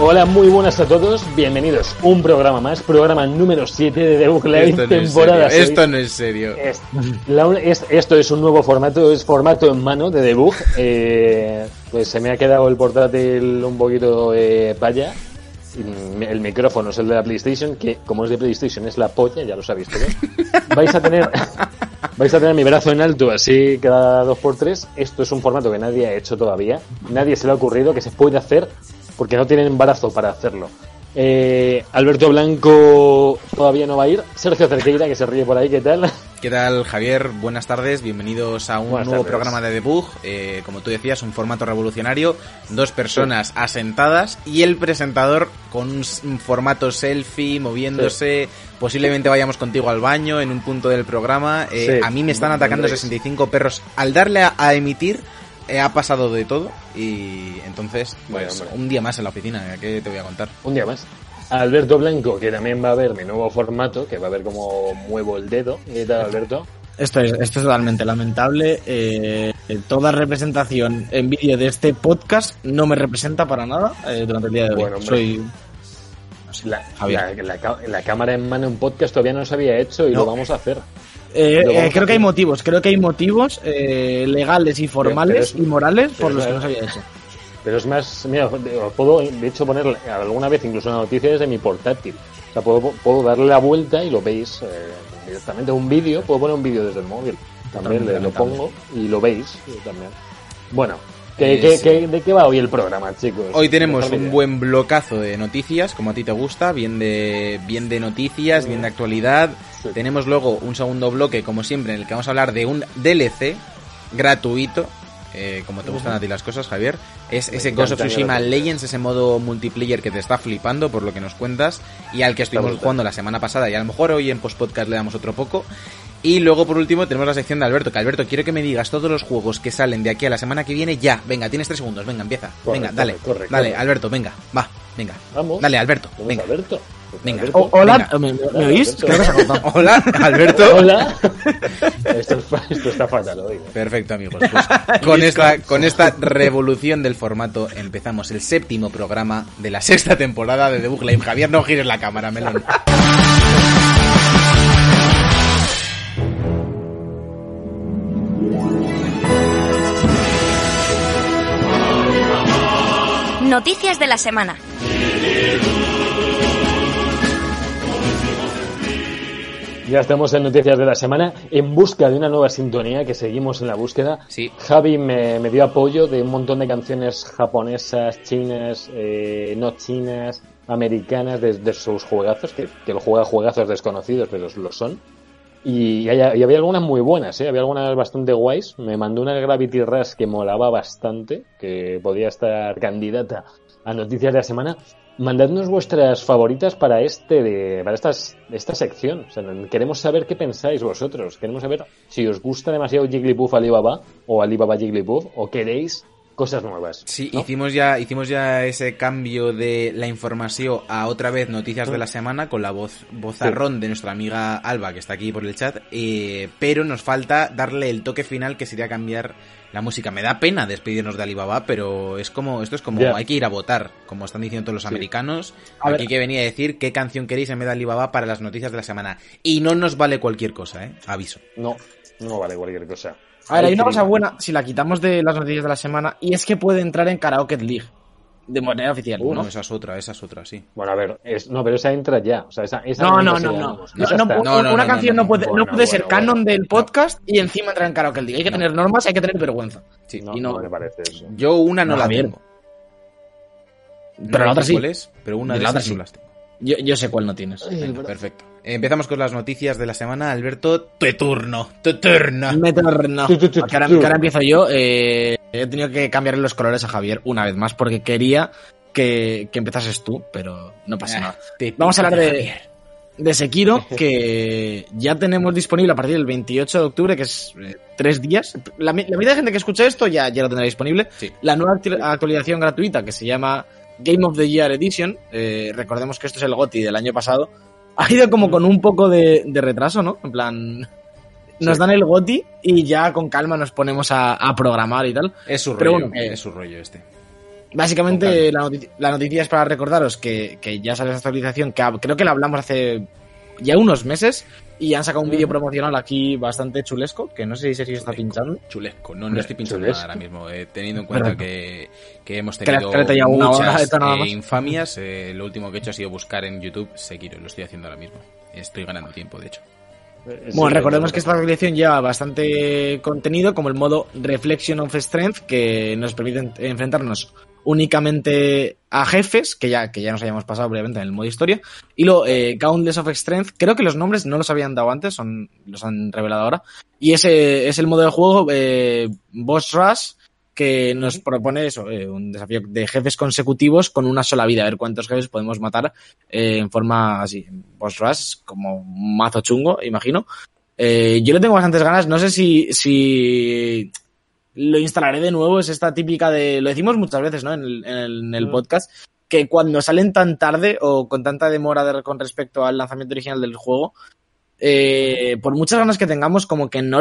Hola, muy buenas a todos, bienvenidos. Un programa más, programa número 7 de Debug Live, Esto no es temporada serio, 6. Esto no es serio. Es- la- es- esto es un nuevo formato, es formato en mano de debug. Eh, pues se me ha quedado el portátil un poquito eh, vaya. Y El micrófono es el de la PlayStation, que como es de PlayStation es la polla, ya lo sabéis todos. Vais a tener, vais a tener mi brazo en alto así cada dos por tres. Esto es un formato que nadie ha hecho todavía. Nadie se le ha ocurrido que se puede hacer porque no tienen brazo para hacerlo. Eh, Alberto Blanco todavía no va a ir. Sergio Cerqueira, que se ríe por ahí, ¿qué tal? ¿Qué tal, Javier? Buenas tardes, bienvenidos a un Buenas nuevo tardes. programa de debug. Eh, como tú decías, un formato revolucionario, dos personas asentadas y el presentador con un, formato selfie, moviéndose. Posiblemente vayamos contigo al baño en un punto del programa. Eh, Sí, a mí me están atacando vendréis. 65 perros. Al darle a, a emitir, ha pasado de todo y entonces, Bueno, pues, un día más en la oficina. ¿Qué te voy a contar? Un día más. Alberto Blanco, que también va a ver mi nuevo formato, que va a ver cómo muevo el dedo. ¿Qué tal, Alberto? Esto es, esto es totalmente lamentable. Eh, toda representación en vídeo de este podcast no me representa para nada eh, durante el día de hoy. Bueno. Soy La, Javier. la- la ca- la cámara en mano en podcast todavía no se había hecho y No. lo vamos a hacer. Eh, eh, creo que hay motivos, creo que hay motivos eh, legales y formales es- y morales por los que no se había hecho. Pero es más, mira, puedo de hecho poner alguna vez incluso una noticia desde mi portátil. O sea, puedo, puedo darle la vuelta y lo veis eh, directamente. Un vídeo, puedo poner un vídeo desde el móvil. También le, lo pongo y lo veis eh, también. Bueno, ¿qué, qué- sí. qué- ¿de qué va hoy el programa, chicos? Hoy tenemos un buen blocazo de noticias, como a ti te gusta, bien de, bien de noticias, bien de actualidad. Sí. Tenemos luego un segundo bloque, como siempre, en el que vamos a hablar de un DLC gratuito. eh, como te gustan a ti las cosas, Javier. Es Me ese Ghost of Tsushima. Legends, ese modo multiplayer que te está flipando por lo que nos cuentas y al que estuvimos jugando la semana pasada y a lo mejor hoy en post-podcast le damos otro poco. Y luego, por último, tenemos la sección de Alberto. Que Alberto, quiero que me digas todos los juegos que salen de aquí a la semana que viene ya. Venga, tienes tres segundos. Venga, empieza. Corre, venga, dale. corre, corre, dale, corre. Alberto, venga. Va, venga. Vamos. Dale, Alberto. Vamos, Venga. Alberto. Venga. O- hola, Venga. ¿me, me- me oís? Alberto. Creo que se ha cortado. Hola, Alberto. Hola. esto, esto está fatal hoy. Perfecto, amigos. Pues con esta, con esta revolución del formato empezamos el séptimo programa de la sexta temporada de The Book Live. Javier, no gires la cámara, melón. Noticias de la semana. Ya estamos en Noticias de la Semana en busca de una nueva sintonía que seguimos en la búsqueda. Sí. Javi me, me dio apoyo de un montón de canciones japonesas, chinas, eh, no chinas, americanas, de, de sus juegazos, que, que lo juega juegazos desconocidos, pero lo son. Y, había algunas muy buenas, ¿eh? había algunas bastante guays. Me mandó una Gravity Rush que molaba bastante, que podía estar candidata a Noticias de la Semana. Mandadnos vuestras favoritas para este de, para estas, esta sección. Queremos saber qué pensáis vosotros. Queremos saber si os gusta demasiado Jigglypuff Alibaba o Alibaba Jigglypuff o queréis cosas nuevas. Sí, ¿no? hicimos ya hicimos ya ese cambio de la información a otra vez noticias de la semana con la voz vozarrón de nuestra amiga Alba que está aquí por el chat, eh, pero nos falta darle el toque final que sería cambiar la música. Me da pena despedirnos de Alibaba, pero es como esto es como hay que ir a votar, como están diciendo todos los americanos. A Aquí ver. que venía a decir qué canción queréis en vez de Alibaba para las noticias de la semana y no nos vale cualquier cosa, eh, aviso. No, no vale cualquier cosa. A ver, hay una cosa buena si la quitamos de las noticias de la semana y es que puede entrar en Karaoke League de manera oficial, Uh, ¿no? no, esa es otra, esa es otra, sí. Bueno, a ver, es, no, pero esa entra ya. O sea, esa, esa No, no, no, no. No, una no, canción no, no, no. puede, no Bueno, puede ser bueno, canon bueno. del podcast y encima entrar en Karaoke League. Hay que tener normas hay que tener vergüenza. Sí. No, y no- no me parece eso. Yo una no, No, la tengo. Pero la otra sí. cuál es, pero una de la esas otra sí. no las tengo. Yo, yo sé cuál no tienes. Venga, perfecto. Empezamos con las noticias de la semana. Alberto, tu turno, tu turno. Me torno. Tu, tu, tu, Que ahora, tu. que ahora empiezo yo. eh, he tenido que cambiarle los colores a Javier una vez más porque quería que, que empezases tú, pero no pasa Ah, nada. Vamos a hablar de- de Sekiro que ya tenemos disponible a partir del 28 de octubre, que es eh, tres días. La, mi- la mitad de gente que escucha esto ya, ya lo tendrá disponible. Sí. La nueva actu- actualización gratuita que se llama Game of the Year Edition, eh, recordemos que esto es el GOTI del año pasado, ha ido como con un poco de, de retraso, ¿no? En plan, nos Sí. dan el GOTI y ya con calma nos ponemos a, a programar y tal. Es su rollo, bueno, eh, es su rollo este. Básicamente la, noticia, la noticia es para recordaros que, que ya sale esta actualización, que creo que la hablamos hace ya unos meses y han sacado un vídeo promocional aquí bastante chulesco, que no sé si Sergio está pinchando. Chulesco, no, no estoy pinchando Chulesco. nada ahora mismo. eh, teniendo en cuenta que, que hemos Que la tenido una hora, muchas eh, infamias, eh, lo último que he hecho ha sido buscar en YouTube Sekiro. Lo estoy haciendo ahora mismo. Estoy ganando tiempo, de hecho. Eh, Bueno, recordemos eh, que esta actualización lleva bastante contenido, como el modo Reflection of Strength, que nos permite en- enfrentarnos únicamente a jefes, que ya, que ya nos habíamos pasado previamente en el modo historia, y lo eh, Countless of Strength, creo que los nombres no los habían dado antes, son, los han revelado ahora, y ese es el modo de juego eh, Boss Rush, que nos propone eso, eh, un desafío de jefes consecutivos con una sola vida, a ver cuántos jefes podemos matar eh, en forma así, Boss Rush, como un mazo chungo, imagino. Eh, yo le tengo bastantes ganas, no sé si, si lo instalaré de nuevo, es esta típica de, lo decimos muchas veces, ¿no? En el, en el- en el podcast, que cuando salen tan tarde o con tanta demora de- con respecto al lanzamiento original del juego, eh, por muchas ganas que tengamos, como que no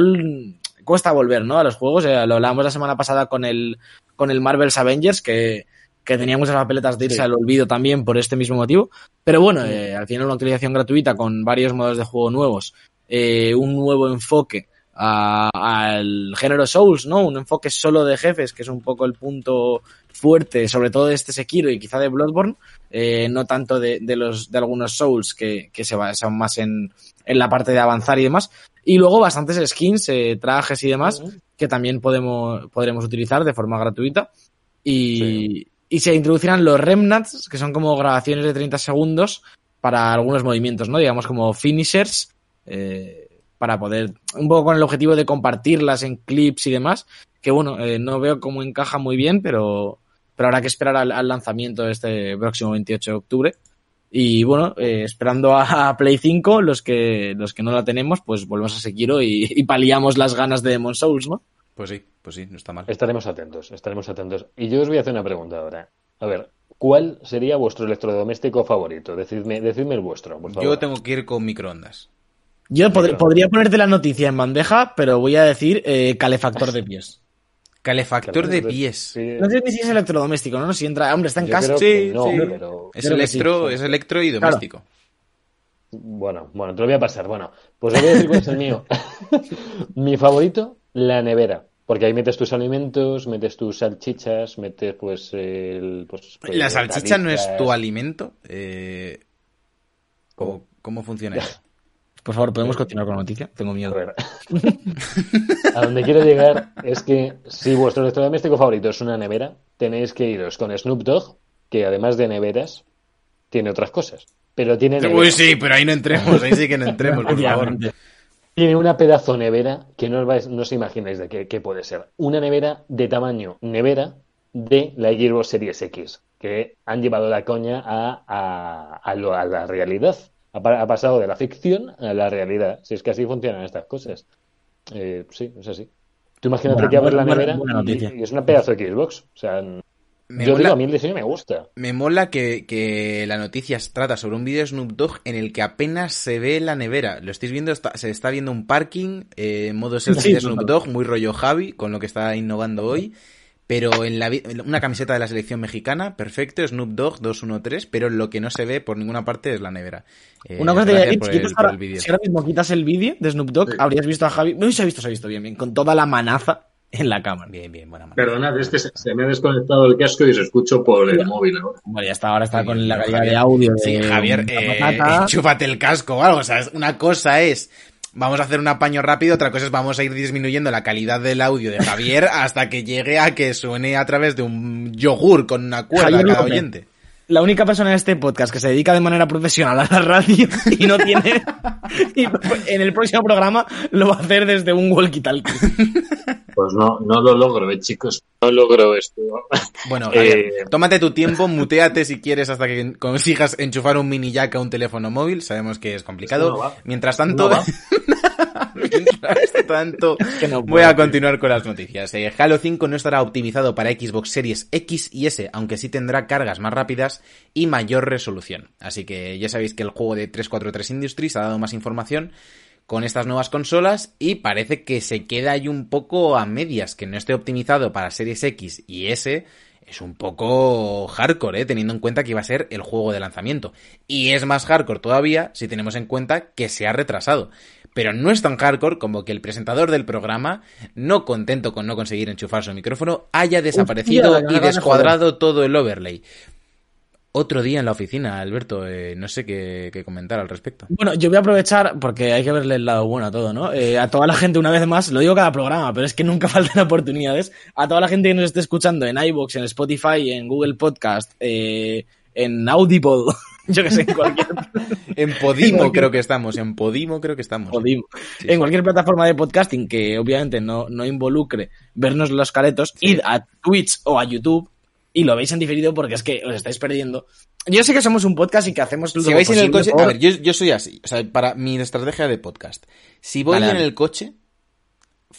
cuesta volver, ¿no? A los juegos. Eh, lo hablábamos la semana pasada con el, con el Marvel's Avengers, que, que tenía muchas papeletas de irse Sí. al olvido también por este mismo motivo. Pero bueno, eh, al final una actualización gratuita con varios modos de juego nuevos, eh, un nuevo enfoque al género Souls, ¿no? Un enfoque solo de jefes, que es un poco el punto fuerte, sobre todo de este Sekiro y quizá de Bloodborne, eh, no tanto de, de los de algunos Souls que, que se basan más en, en la parte de avanzar y demás. Y luego bastantes skins, eh, trajes y demás, que también podemos, podremos utilizar de forma gratuita. Y, y se introducirán los remnants, que son como grabaciones de 30 segundos para algunos movimientos, ¿no? Digamos como finishers, eh, para poder, un poco con el objetivo de compartirlas en clips y demás, que bueno, eh, no veo cómo encaja muy bien, pero, pero habrá que esperar al, al lanzamiento de este próximo 28 de octubre. Y bueno, eh, esperando a, a Play 5, los que, los que no la tenemos, pues volvemos a Sekiro y, y paliamos las ganas de Demon Souls, ¿no? Pues sí, pues sí, no está mal. Estaremos atentos, estaremos atentos. Y yo os voy a hacer una pregunta ahora. A ver, ¿cuál sería vuestro electrodoméstico favorito? Decidme, decidme el vuestro, por favor. Yo tengo que ir con microondas. Yo pod- podría ponerte la noticia en bandeja, pero voy a decir eh, calefactor de pies. Calefactor de pies. sí, No sé ni si es electrodoméstico, ¿no? Si entra, hombre, está en yo casa. Sí, no, sí. pero Es sí. electro, es electro y doméstico. bueno, bueno, te lo voy a pasar. Bueno, pues os voy a decir cuál es el mío. Mi favorito, la nevera. Porque ahí metes tus alimentos, metes tus salchichas, metes pues el... Pues, pues, ¿La salchicha no es tu alimento? Eh, ¿o ¿Cómo? ¿Cómo funciona eso? Por favor, ¿podemos continuar con la noticia? Tengo A miedo. ver. A donde quiero llegar es que si vuestro electrodoméstico favorito es una nevera, tenéis que iros con Snoop Dogg, que además de neveras, tiene otras cosas. Pero tiene. Uy, sí, pero ahí no entremos, ahí sí que no entremos, por favor. Tiene una pedazo nevera que no os, vais- no os imagináis de qué, qué puede ser. Una nevera de tamaño nevera de la Xbox Series X, que han llevado la coña a, a, a lo- a la realidad. Ha, pa- ha pasado de la ficción a la realidad. Si es que así funcionan estas cosas. Eh, sí, es así. Tú imagínate Buena- que abres la buena- nevera buena noticia. y, y es una pedazo de Xbox. O sea, Me yo mola- digo, a mí el diseño me gusta. Me mola que, que la noticia trata sobre un vídeo de Snoop Dogg en el que apenas se ve la nevera. Lo estáis viendo, está- se está viendo un parking, eh, modo selfie Sí, de Snoop. Dogg, muy rollo Javi, con lo que está innovando hoy. Pero en la una camiseta de la selección mexicana, perfecto, Snoop Dogg 213, pero lo que no se ve por ninguna parte es la nevera. Eh, Una cosa te voy a gracias decir, por si el- quitas por ahora- el vídeo. si ahora mismo quitas el vídeo de Snoop Dogg, Sí. habrías visto a Javi. No, se ha visto, se ha visto bien, bien, con toda la manaza en la cámara. Bien, bien, buena mano. Perdonad, es que se, se me ha desconectado el casco y os escucho por el móvil ahora. Bueno, ya está, ahora está Sí, con la calidad de audio. De Sí, Javier, eh, el casco o algo. O sea, es- una cosa es, vamos a hacer un apaño rápido, otra cosa es vamos a ir disminuyendo la calidad del audio de Javier hasta que llegue a que suene a través de un yogur con una cuerda Javier a cada oyente. La única persona en este podcast que se dedica de manera profesional a la radio y no tiene. y en el próximo programa lo va a hacer desde un walkie-talkie. Pues no, no lo logro, eh, chicos. No logro esto. Bueno, Eh, tómate tu tiempo, muteate si quieres hasta que consigas enchufar un mini jack a un teléfono móvil. Sabemos que es complicado. No. Mientras tanto, No. mientras tanto, que no voy a continuar con las noticias. Eh, Halo 5 no estará optimizado para Xbox Series X y S, aunque sí tendrá cargas más rápidas y mayor resolución. Así que ya sabéis que el juego de 343 Industries ha dado más información con estas nuevas consolas y parece que se queda ahí un poco a medias, que no esté optimizado para Series X y S. Es un poco hardcore, ¿eh? teniendo en cuenta que iba a ser el juego de lanzamiento. Y es más hardcore todavía si tenemos en cuenta que se ha retrasado. Pero no es tan hardcore como que el presentador del programa, no contento con no conseguir enchufar su micrófono, haya desaparecido y descuadrado todo el overlay. Otro día en la oficina, Alberto, eh, no sé qué, qué comentar al respecto. Bueno, yo voy a aprovechar, porque hay que verle el lado bueno a todo, ¿no? Eh, a toda la gente, una vez más, lo digo cada programa, pero es que nunca faltan oportunidades. A toda la gente que nos esté escuchando en iVoox, en Spotify, en Google Podcast, eh, en Audible, yo que sé, en cualquier, En Podimo creo que estamos, en Podimo creo que estamos. Podimo. Sí, en sí. cualquier plataforma de podcasting que obviamente no, no involucre vernos los caretos, id a Twitch o a YouTube y lo veis en diferido porque es que os estáis perdiendo. Yo sé que somos un podcast y que hacemos lo Si vais en el coche, a ver, yo, yo soy así, o sea, para mi estrategia de podcast. Si voy Vale, en el coche,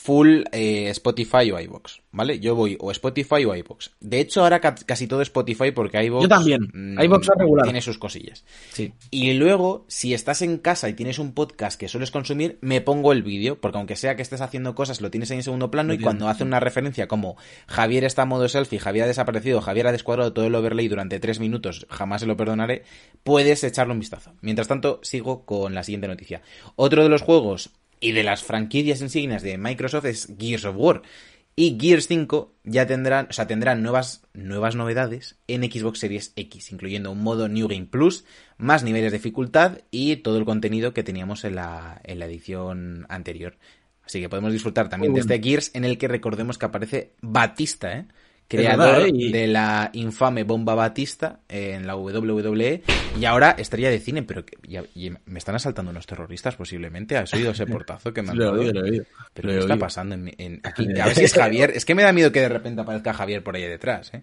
full eh, Spotify o iVoox, ¿vale? Yo voy o Spotify o iVoox. De hecho, ahora ca- casi todo Spotify porque iVoox... Yo también. mm, iVoox es regular. Tiene sus cosillas. Sí. Y luego, si estás en casa y tienes un podcast que sueles consumir, me pongo el vídeo, porque aunque sea que estés haciendo cosas, lo tienes ahí en segundo plano y cuando hace una referencia como Javier está en modo selfie, Javier ha desaparecido, Javier ha descuadrado todo el overlay durante tres minutos, jamás se lo perdonaré, puedes echarle un vistazo. Mientras tanto, sigo con la siguiente noticia. Otro de los juegos y de las franquicias insignias de Microsoft es Gears of War. Y Gears 5 ya tendrán, o sea, tendrán nuevas, nuevas novedades en Xbox Series X, incluyendo un modo New Game Plus, más niveles de dificultad y todo el contenido que teníamos en la, en la edición anterior. Así que podemos disfrutar también de este Gears en el que recordemos que aparece Batista, ¿eh? Creador verdad, ¿eh? De la infame bomba Batista en la WWE y ahora estrella de cine, pero que, ya- y me están asaltando unos terroristas posiblemente. ¿Has oído ese portazo que me han Lo dado? oído, lo he oído. ¿Pero Lo qué he está pasando en, en- aquí? A ver si es Javier. Es que me da miedo que de repente aparezca Javier por ahí detrás, ¿eh?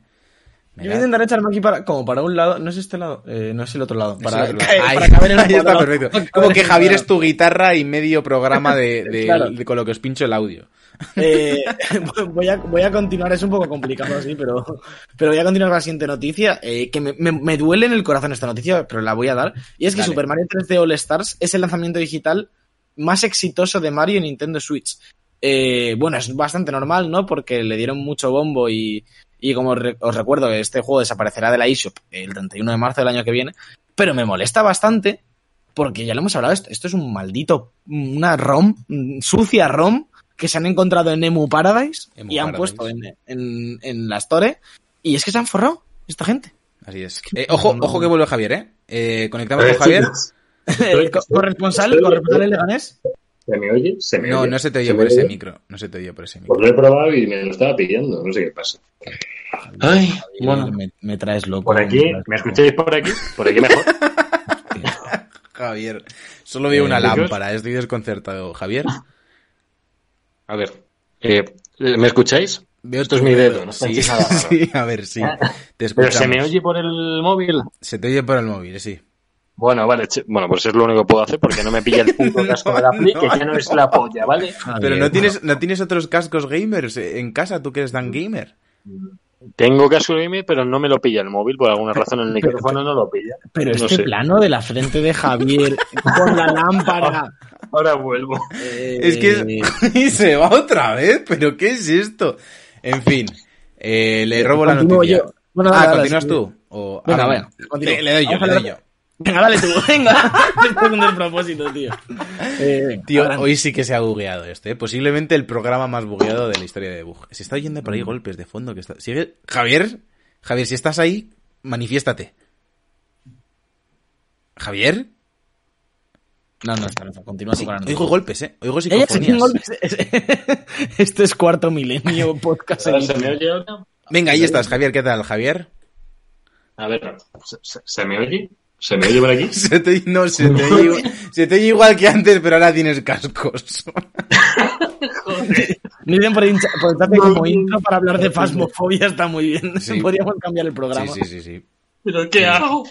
Yo voy a intentar echarme aquí para, como para un lado, no es este lado, eh, no es el otro lado, para, caer- Ahí- para caber en ahí está perfecto. Como que Javier es tu guitarra y medio programa de, de- Claro. de- con lo que os pincho el audio. Eh, voy, a, voy a continuar, es un poco complicado así, pero, pero voy a continuar con la siguiente noticia, eh, que me, me- me duele en el corazón esta noticia, pero la voy a dar. Y es que Dale. Super Mario 3D All Stars es el lanzamiento digital más exitoso de Mario en Nintendo Switch. Eh, bueno, es bastante normal, ¿no? Porque le dieron mucho bombo y, y como re- os recuerdo que este juego desaparecerá de la eShop el 31 de marzo del año que viene, pero me molesta bastante porque ya lo hemos hablado, esto, esto es un maldito, una ROM, sucia ROM que se han encontrado en Emu Paradise Emu y han Paradise. puesto en, en, en la Store y es que se han forrado esta gente. Así es. Eh, ojo, ojo que vuelve Javier, ¿eh? Eh, Conectamos A con Javier. chicos, Eh, co- corresponsal, corresponsal en Leganés. ¿Se me oye? ¿Se me No, oye? no se te oye ¿Se me por ese oye? micro. No se te oye por ese micro. Pues lo he probado y me lo estaba pillando. No sé qué pasa. Ay, bueno. me, me traes loco. Por aquí, me traes ¿me loco. escucháis por aquí? Por aquí mejor. Javier. Solo veo una Eh, chicos. lámpara, estoy desconcertado. Javier. A ver, eh, ¿me escucháis? Veo Esto es mi dedo, ¿no? Sí, a ver, sí. Te ¿Pero se me oye por el móvil? Se te oye por el móvil, sí. Bueno, vale, bueno, pues es lo único que puedo hacer porque no me pilla el punto casco de la Play, que ya no es la polla, ¿vale? Pero no tienes, no tienes otros cascos gamers en casa, tú que eres tan gamer. Tengo casco gamer, pero no me lo pilla el móvil, por alguna razón el micrófono no lo pilla. Pero No este sé. plano de la frente de Javier con la lámpara. Ahora vuelvo. eh, Es que y se va otra vez, pero ¿qué es esto? En fin, eh, le robo la noticia. yo. Bueno, ah, dale, dale, ¿continúas sí. tú? O, Venga, ah, venga, continúa. le, le doy yo, le doy yo. Venga, dale tú, venga. Esto es un despropósito, tío. Eh, venga, Tío, hoy sí que se ha bugueado este, ¿eh? posiblemente el programa más bugueado de la historia de Bug. Se está oyendo por ahí golpes de fondo que está. ¿Sigue? Javier, Javier, si estás ahí, manifiéstate. ¿Javier? No, no, está, no. Continúa Sí, con la oigo golpes, ¿eh? Oigo psicofonías. golpes. Esto es cuarto milenio podcast. ¿Ahora ¿Se me oye ahora? Venga, ahí estás, Javier, ¿qué tal, Javier? A ver, ¿se, se- se me oye? ¿Se me oye por aquí? Se te, no, se te, oye, igual- se te oye igual que antes, pero ahora tienes cascos. Dicen por, hincha- por que como intro para hablar de fasmofobia está muy bien. Sí. Podríamos cambiar el Sí, programa. sí, sí, sí. ¿Pero qué hago?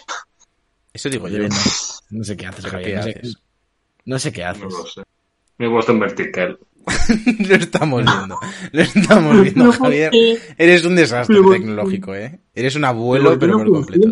Eso digo yo. Joder, no, no sé qué haces, ¿Pero Javier. no, sé, haces? no sé qué haces. No lo sé. Me he puesto en vertical. Lo estamos viendo. Lo estamos viendo, Javier. Eres un desastre tecnológico, ¿eh? Eres un abuelo, pero por completo.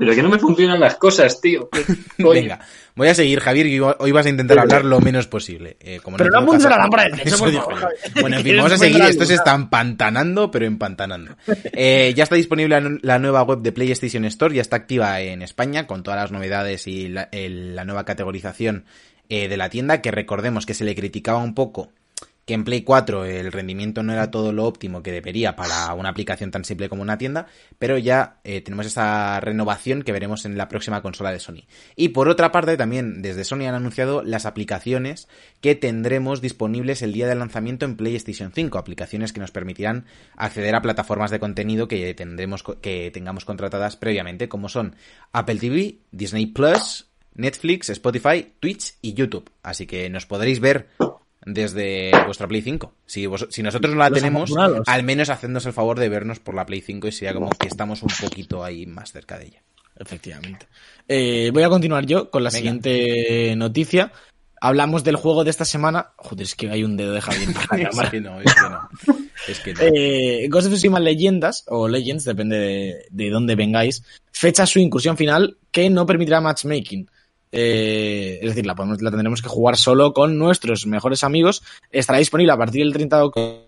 Pero que no me funcionan las cosas, tío. Venga, voy a seguir, Javier, y hoy vas a intentar hablar lo menos posible. Eh, como Pero no apuntes la lámpara del techo, por favor. Bueno, en fin, vamos a seguir. Esto se está empantanando, pero empantanando. Eh, ya está disponible la, la nueva web de PlayStation Store, ya está activa en España con todas las novedades y la, el- la nueva categorización eh, de la tienda, que recordemos que se le criticaba un poco que en Play 4 el rendimiento no era todo lo óptimo que debería para una aplicación tan simple como una tienda, pero ya eh, tenemos esa renovación que veremos en la próxima consola de Sony. Y por otra parte, también desde Sony han anunciado las aplicaciones que tendremos disponibles el día del lanzamiento en PlayStation 5, aplicaciones que nos permitirán acceder a plataformas de contenido que tendremos que tengamos contratadas previamente, como son Apple TV, Disney Plus, Netflix, Spotify, Twitch y YouTube. Así que nos podréis ver desde vuestra Play 5. Si, vos- si nosotros no la Los tenemos, al menos hacednos el favor de vernos por la Play 5 y sea como que estamos un poquito ahí más cerca de ella. Efectivamente. Eh, voy a continuar yo con la Venga. siguiente noticia. Hablamos del juego de esta semana. Joder, es que hay un dedo de Javier para la Es cámara. que no, es que no. Es que no. Eh, Ghost of Tsushima Leyendas, o Legends, depende de, de dónde vengáis, fecha su incursión final que no permitirá matchmaking. Eh, es decir, la, podemos- la tendremos que jugar solo con nuestros mejores amigos. Estará disponible a partir del 30 de octubre.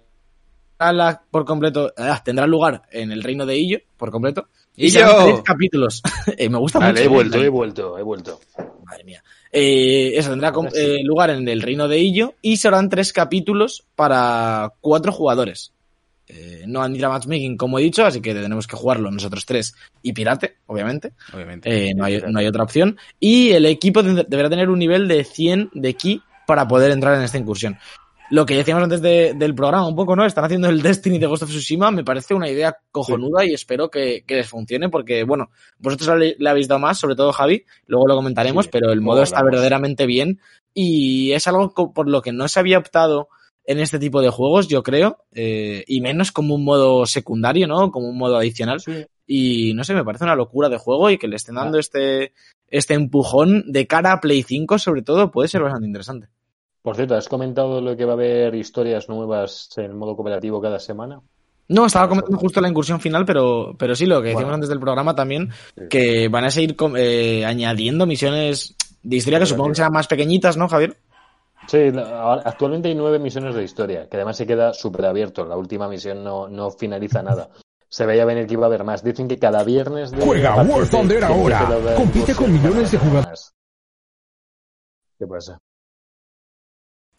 La- Por completo, ah, tendrá lugar en el reino de Illo, por completo. Serán tres capítulos. Eh, me gusta Vale, mucho. he vuelto, he vuelto, he vuelto. Madre mía. Eh, eso tendrá sí. eh, lugar en el reino de Illo y serán tres capítulos para cuatro jugadores. Eh, no admitirá matchmaking, como he dicho, así que tenemos que jugarlo nosotros tres y pirate, obviamente. Obviamente. Eh, no, hay, no hay otra opción. Y el equipo de- deberá tener un nivel de 100 de ki para poder entrar en esta incursión. Lo que decíamos antes de- del programa, un poco, ¿no? Están haciendo el Destiny de Ghost of Tsushima, me parece una idea cojonuda y espero que, que les funcione porque, bueno, vosotros le, le habéis dado más, sobre todo Javi, luego lo comentaremos, Sí, pero el modo está verdaderamente bien y es algo por lo que no se había optado en este tipo de juegos, yo creo, eh, y menos como un modo secundario, ¿no? Como un modo adicional. Y no sé, me parece una locura de juego y que le estén dando este, este empujón de cara a Play 5, sobre todo, puede ser bastante interesante. Por cierto, ¿has comentado lo que va a haber historias nuevas en modo cooperativo cada semana? No, estaba comentando justo la incursión final, pero, pero sí, lo que decíamos Bueno. antes del programa también, Sí. que van a seguir eh, añadiendo misiones de historia que supongo que serán más pequeñitas, ¿no, Javier? Sí, actualmente hay nueve misiones de historia, que además se queda súper abierto. La última misión no, no finaliza nada. Se veía venir que iba a haber más. Dicen que cada viernes... De, Juega de- Thunder ahora. Compite con millones de jugadores. ¿Qué pasa?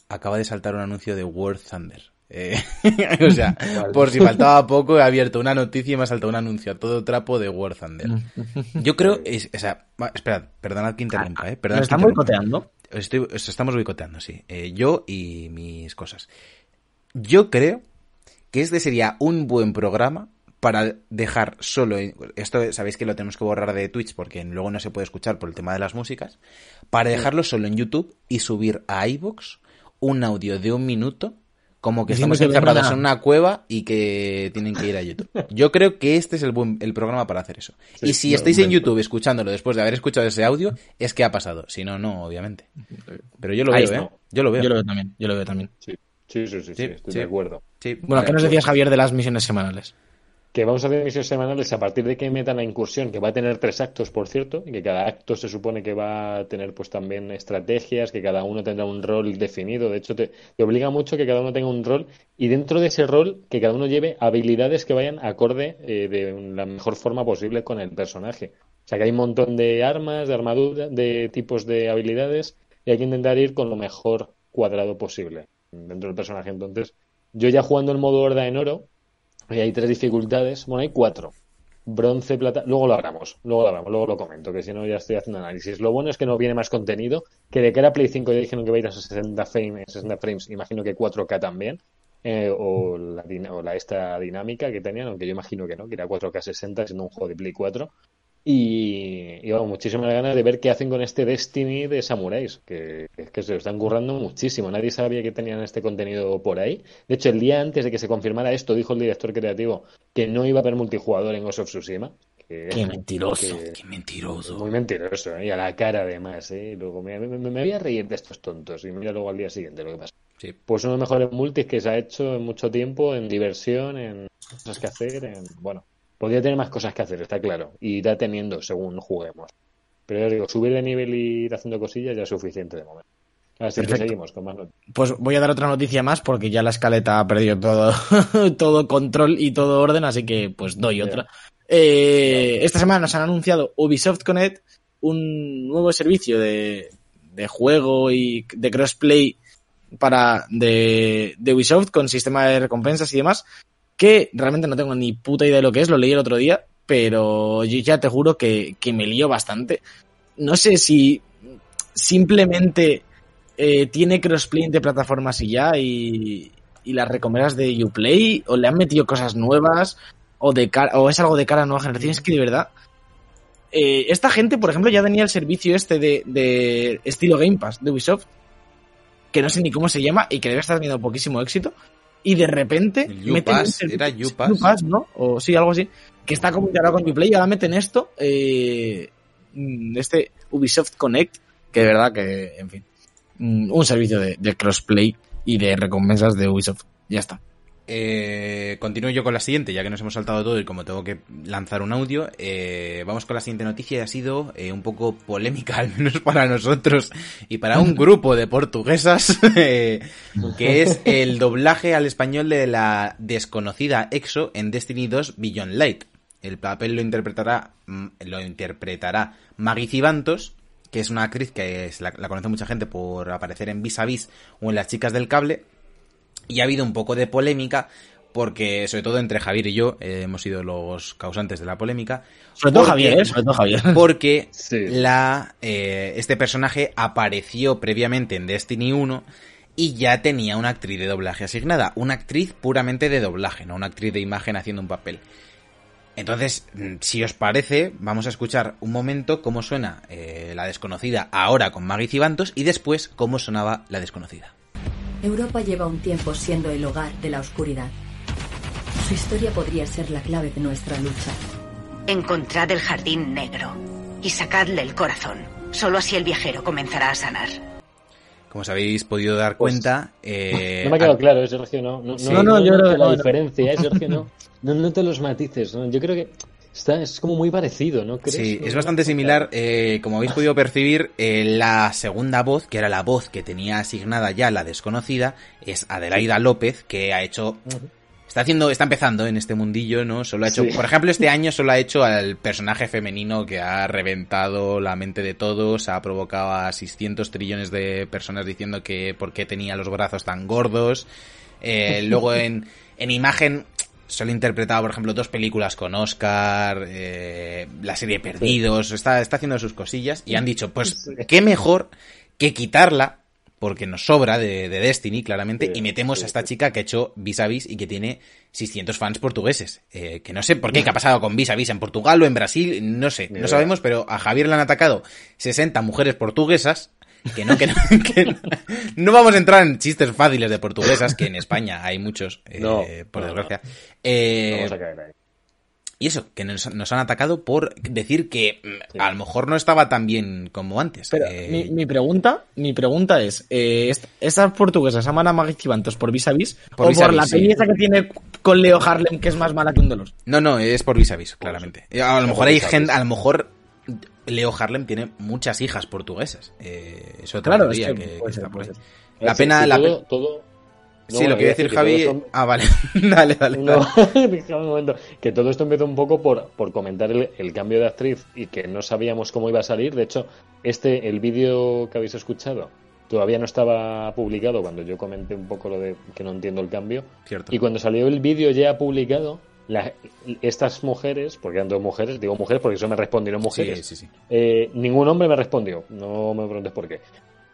Acaba de saltar un anuncio de War Thunder. Eh, o sea, Vale. por si faltaba poco, he abierto una noticia y me ha saltado un anuncio a todo trapo de War Thunder. Yo creo, es, o sea, esperad, perdonad que interrumpa, eh. Perdonad Nos están boicoteando. Estoy, os estamos boicoteando, sí. Eh, yo y mis cosas. Yo creo que este sería un buen programa para dejar solo. esto sabéis que lo tenemos que borrar de Twitch porque luego no se puede escuchar por el tema de las músicas. Para dejarlo solo en YouTube y subir a iBox un audio de un minuto. Como que Diciendo estamos que vengan encerrados a- en una cueva y que tienen que ir a YouTube. Yo creo que este es el, buen, el programa para hacer eso. Sí, y si no, estáis en momento. YouTube escuchándolo después de haber escuchado ese audio, es que ha pasado. Si no, no, obviamente. Pero yo lo Ahí veo, está. ¿eh? Yo lo veo. Yo lo veo también, yo lo veo también. Sí, sí, sí, sí, sí, Sí, estoy sí. de acuerdo. Sí. Bueno, ¿qué nos decías, Javier, de las misiones semanales? Que vamos a hacer misiones semanales a partir de que metan la incursión, que va a tener tres actos, por cierto, y que cada acto se supone que va a tener pues también estrategias, que cada uno tendrá un rol definido. De hecho, te, obliga mucho que cada uno tenga un rol y dentro de ese rol que cada uno lleve habilidades que vayan acorde eh, de la mejor forma posible con el personaje. O sea que hay un montón de armas, de armadura, de tipos de habilidades y hay que intentar ir con lo mejor cuadrado posible dentro del personaje. Entonces, yo ya jugando el modo horda en oro, y hay tres dificultades, bueno, hay cuatro. Bronce, plata, luego lo hablamos, luego lo hablamos, luego lo comento, que si no ya estoy haciendo análisis. Lo bueno es que no viene más contenido, que de que era Play 5 ya dijeron que va a ir a 60 frames, 60 frames imagino que 4K también, eh, o, la, o la esta dinámica que tenían, aunque yo imagino que no, que era 4K 60 siendo un juego de Play 4. Y, y vamos, muchísimas ganas de ver qué hacen con este Destiny de Samuráis, que, que se lo están currando muchísimo. Nadie sabía que tenían este contenido por ahí. De hecho, el día antes de que se confirmara esto, dijo el director creativo que no iba a haber multijugador en Ghost of Tsushima. Que, Qué mentiroso. que- Qué mentiroso. muy mentiroso, ¿eh? y a la cara además. ¿eh? Luego me, me- me voy a reír de estos tontos y mira luego al día siguiente lo que pasa. Sí. Pues uno de los mejores multis que se ha hecho en mucho tiempo, en diversión, en cosas que hacer, en... bueno, podría tener más cosas que hacer, está claro, y irá teniendo según juguemos. Pero ya os digo, subir de nivel y ir haciendo cosillas ya es suficiente de momento. Así que seguimos con más noticias. Pues voy a dar otra noticia más porque ya la escaleta ha perdido todo, todo control y todo orden, así que pues doy otra. Eh, esta semana nos han anunciado Ubisoft Connect, un nuevo servicio de, de juego y de crossplay para de, de Ubisoft con sistema de recompensas y demás, que realmente no tengo ni puta idea de lo que es, lo leí el otro día, pero yo ya te juro que, que me lío bastante. No sé si simplemente eh, tiene crossplay entre plataformas y ya, y, y las recompensas de Uplay, o le han metido cosas nuevas, o, de o es algo de cara a nueva generación, es que de verdad. eh, esta gente, por ejemplo, ya tenía el servicio este de, de estilo Game Pass de Ubisoft, que no sé ni cómo se llama y que debe estar teniendo poquísimo éxito. Y de repente meten un servicio- ¿era Upass? ¿no? O sí, algo así. Que está como integrado con Uplay y ahora meten esto, eh, este Ubisoft Connect, que de verdad que, en fin, mm, un servicio de, de crossplay y de recompensas de Ubisoft. Ya está. Eh, continúo yo con la siguiente, ya que nos hemos saltado todo y como tengo que lanzar un audio, eh, vamos con la siguiente noticia y ha sido eh, un poco polémica, al menos para nosotros y para un grupo de portuguesas, eh, que es el doblaje al español de la desconocida EXO en Destiny 2 Beyond Light. El papel lo interpretará, mm, lo interpretará Maggie Cibantos, que es una actriz que es- la, la conoce mucha gente por aparecer en Vis a Vis o en Las Chicas del Cable, y ha habido un poco de polémica porque sobre todo entre Javier y yo eh, hemos sido los causantes de la polémica Sobre todo Porque- Javier, ¿eh? Sobre todo Javier. porque Sí. la eh, este personaje apareció previamente en Destiny 1 y ya tenía una actriz de doblaje asignada, una actriz puramente de doblaje, no una actriz de imagen haciendo un papel. Entonces, mm, si os parece, vamos a escuchar un momento cómo suena eh, la desconocida ahora con Maggie Cibantos y después cómo sonaba la desconocida. Europa lleva un tiempo siendo el hogar de la oscuridad. Su historia podría ser la clave de nuestra lucha. Encontrad el jardín negro y sacadle el corazón. Solo así el viajero comenzará a sanar. Como os habéis podido dar Pues, cuenta, eh, No me ha quedado claro, eh, Sergio, no. No, Sí. no, No, no, yo la no, no. diferencia, eh, Sergio, no. No noto los matices. ¿no? Yo creo que está, es como muy parecido, ¿no crees? Sí, es bastante similar. eh, como habéis podido percibir, eh, la segunda voz, que era la voz que tenía asignada ya la desconocida, es Adelaida López, que ha hecho. Está haciendo, está empezando en este mundillo, ¿no? Solo ha hecho, Sí. por ejemplo, este año solo ha hecho al personaje femenino que ha reventado la mente de todos, ha provocado a 600 trillones de personas diciendo que por qué tenía los brazos tan gordos. Eh, luego en, en imagen solo ha interpretado, por ejemplo, dos películas con Oscar, eh, la serie Perdidos, está, está haciendo sus cosillas y han dicho, pues, qué mejor que quitarla, porque nos sobra de, de Destiny, claramente, Sí, y metemos sí, a esta chica que ha hecho Vis a Vis y que tiene 600 fans portugueses. Eh, que no sé por qué, qué ha pasado con Vis a Vis en Portugal o en Brasil, no sé, no sabemos, pero a Javier le han atacado 60 mujeres portuguesas. Que no, que no, que no, no vamos a entrar en chistes fáciles de portuguesas, que en España hay muchos, eh, No, por no, desgracia. no. Eh, Vamos a caer ahí. y eso, que nos, nos han atacado por decir que Sí. a lo mejor no estaba tan bien como antes. Pero Eh, mi, mi pregunta, mi pregunta es, eh, est- ¿estas portuguesas aman a Maggie Cibantos por vis a vis Por o vis a por la sí. que tiene con Leo Harlem que es más mala que un dolor? No, no, es por vis a vis, claramente. A lo mejor hay vis a gente, a lo mejor Leo Harlem tiene muchas hijas portuguesas. Eh, es otra Claro, es que que, puede que ser, está por puede ahí. ser. La Sí, pena, la todo, pe- todo- no, sí, lo que iba a decir Javi. esto- Ah, vale. dale, dale. No, dale. déjame un momento. Que todo esto empezó un poco por, por comentar el, el cambio de actriz y que no sabíamos cómo iba a salir. De hecho, este, el vídeo que habéis escuchado, todavía no estaba publicado cuando yo comenté un poco lo de que no entiendo el cambio. Cierto. Y cuando salió el vídeo ya publicado, la- estas mujeres, porque eran dos mujeres, digo mujeres porque eso me respondieron mujeres, Sí, sí, sí. eh, ningún hombre me respondió, no me preguntes por qué.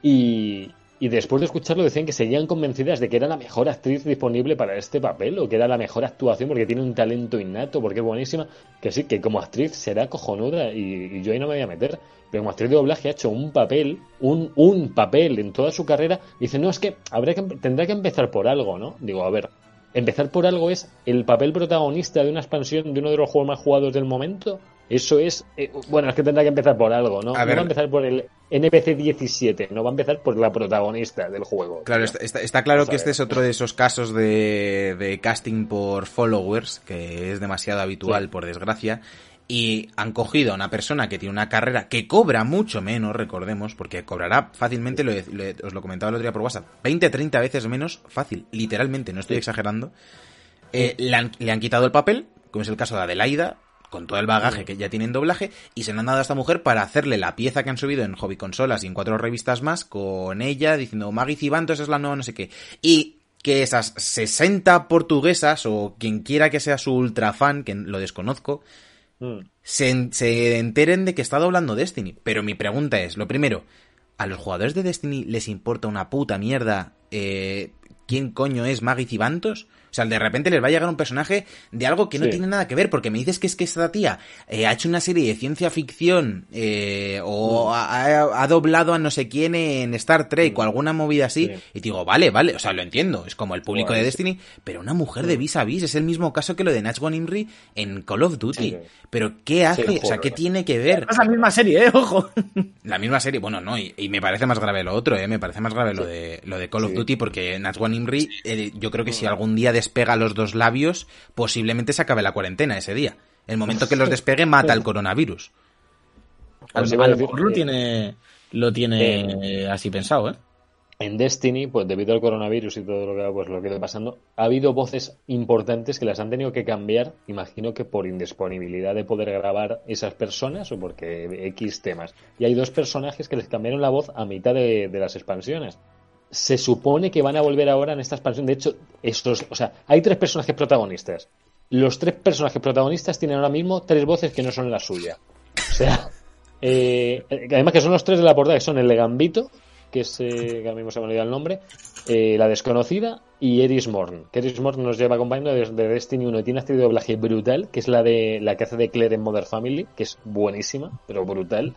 Y, y después de escucharlo decían que seguían convencidas de que era la mejor actriz disponible para este papel o que era la mejor actuación porque tiene un talento innato, porque es buenísima, que sí, que como actriz será cojonuda y, y yo ahí no me voy a meter, pero como actriz de doblaje ha hecho un papel, un, un papel en toda su carrera, y dice, no, es que, habrá que tendrá que empezar por algo, ¿no? Digo, a ver, empezar por algo es el papel protagonista de una expansión de uno de los juegos más jugados del momento. Eso es. eh, bueno, es que tendrá que empezar por algo, ¿no? A no ver. va a empezar por el NPC 17, no va a empezar por la protagonista del juego. Claro, está, está- está claro Vamos que este es otro de esos casos de, de casting por followers, que es demasiado habitual, Sí. por desgracia. Y han cogido a una persona que tiene una carrera que cobra mucho menos, recordemos, porque cobrará fácilmente, lo, lo- os lo comentaba el otro día por WhatsApp, 20, 30 veces menos fácil, literalmente, no estoy exagerando. Eh, le, han, le han quitado el papel, como es el caso de Adelaida, con todo el bagaje que ya tiene en doblaje, y se lo han dado a esta mujer para hacerle la pieza que han subido en Hobby Consolas y en cuatro revistas más, con ella diciendo Maggie Cibantos es la nueva no sé qué. Y que esas 60 portuguesas, o quien quiera que sea su ultra fan, que lo desconozco, Mm. se, se enteren de que está doblando Destiny. Pero mi pregunta es, lo primero, ¿a los jugadores de Destiny les importa una puta mierda eh, quién coño es Maggie Cibantos? O sea, de repente les va a llegar un personaje de algo que no Sí. tiene nada que ver, porque me dices que es que esta tía eh, ha hecho una serie de ciencia ficción eh, o ha, ha- doblado a no sé quién en Star Trek o alguna movida así, Sí. y te digo, vale, vale, o sea, lo entiendo, es como el público de. Destiny, pero una mujer de vis a vis es el mismo caso que lo de Nachwan Imri en Call of Duty. Sí. Pero ¿qué hace? Sí, o sea, ¿qué tiene que ver? Es la misma serie, ¿eh? Ojo. La misma serie, bueno, no, y, y me parece más grave lo otro, ¿eh? Me parece más grave lo de lo de Call of. Duty porque Nachwan Imri, eh, yo creo que si algún día despega los dos labios, posiblemente se acabe la cuarentena ese día. El momento que los despegue mata el coronavirus. A, Pues a iba a lo mejor tiene, lo tiene así pensado, ¿eh? En Destiny, pues debido al coronavirus y todo lo que, pues, lo que está pasando, ha habido voces importantes que las han tenido que cambiar, imagino que por indisponibilidad de poder grabar esas personas o porque X temas. Y hay dos personajes que les cambiaron la voz a mitad de, de las expansiones. Se supone que van a volver ahora en esta expansión. De hecho, estos, o sea, hay tres personajes protagonistas. Los tres personajes protagonistas tienen ahora mismo tres voces que no son la suya. O sea, eh, además que son los tres de la portada, que son el de Gambito, que es, eh, que ahora mismo se me olvidado el nombre, eh, la desconocida y Eris Morn. Que Eris Morn nos lleva acompañando desde Destiny 1 y tiene actriz de doblaje brutal, que es la de la que hace de Claire en Mother Family, que es buenísima, pero brutal.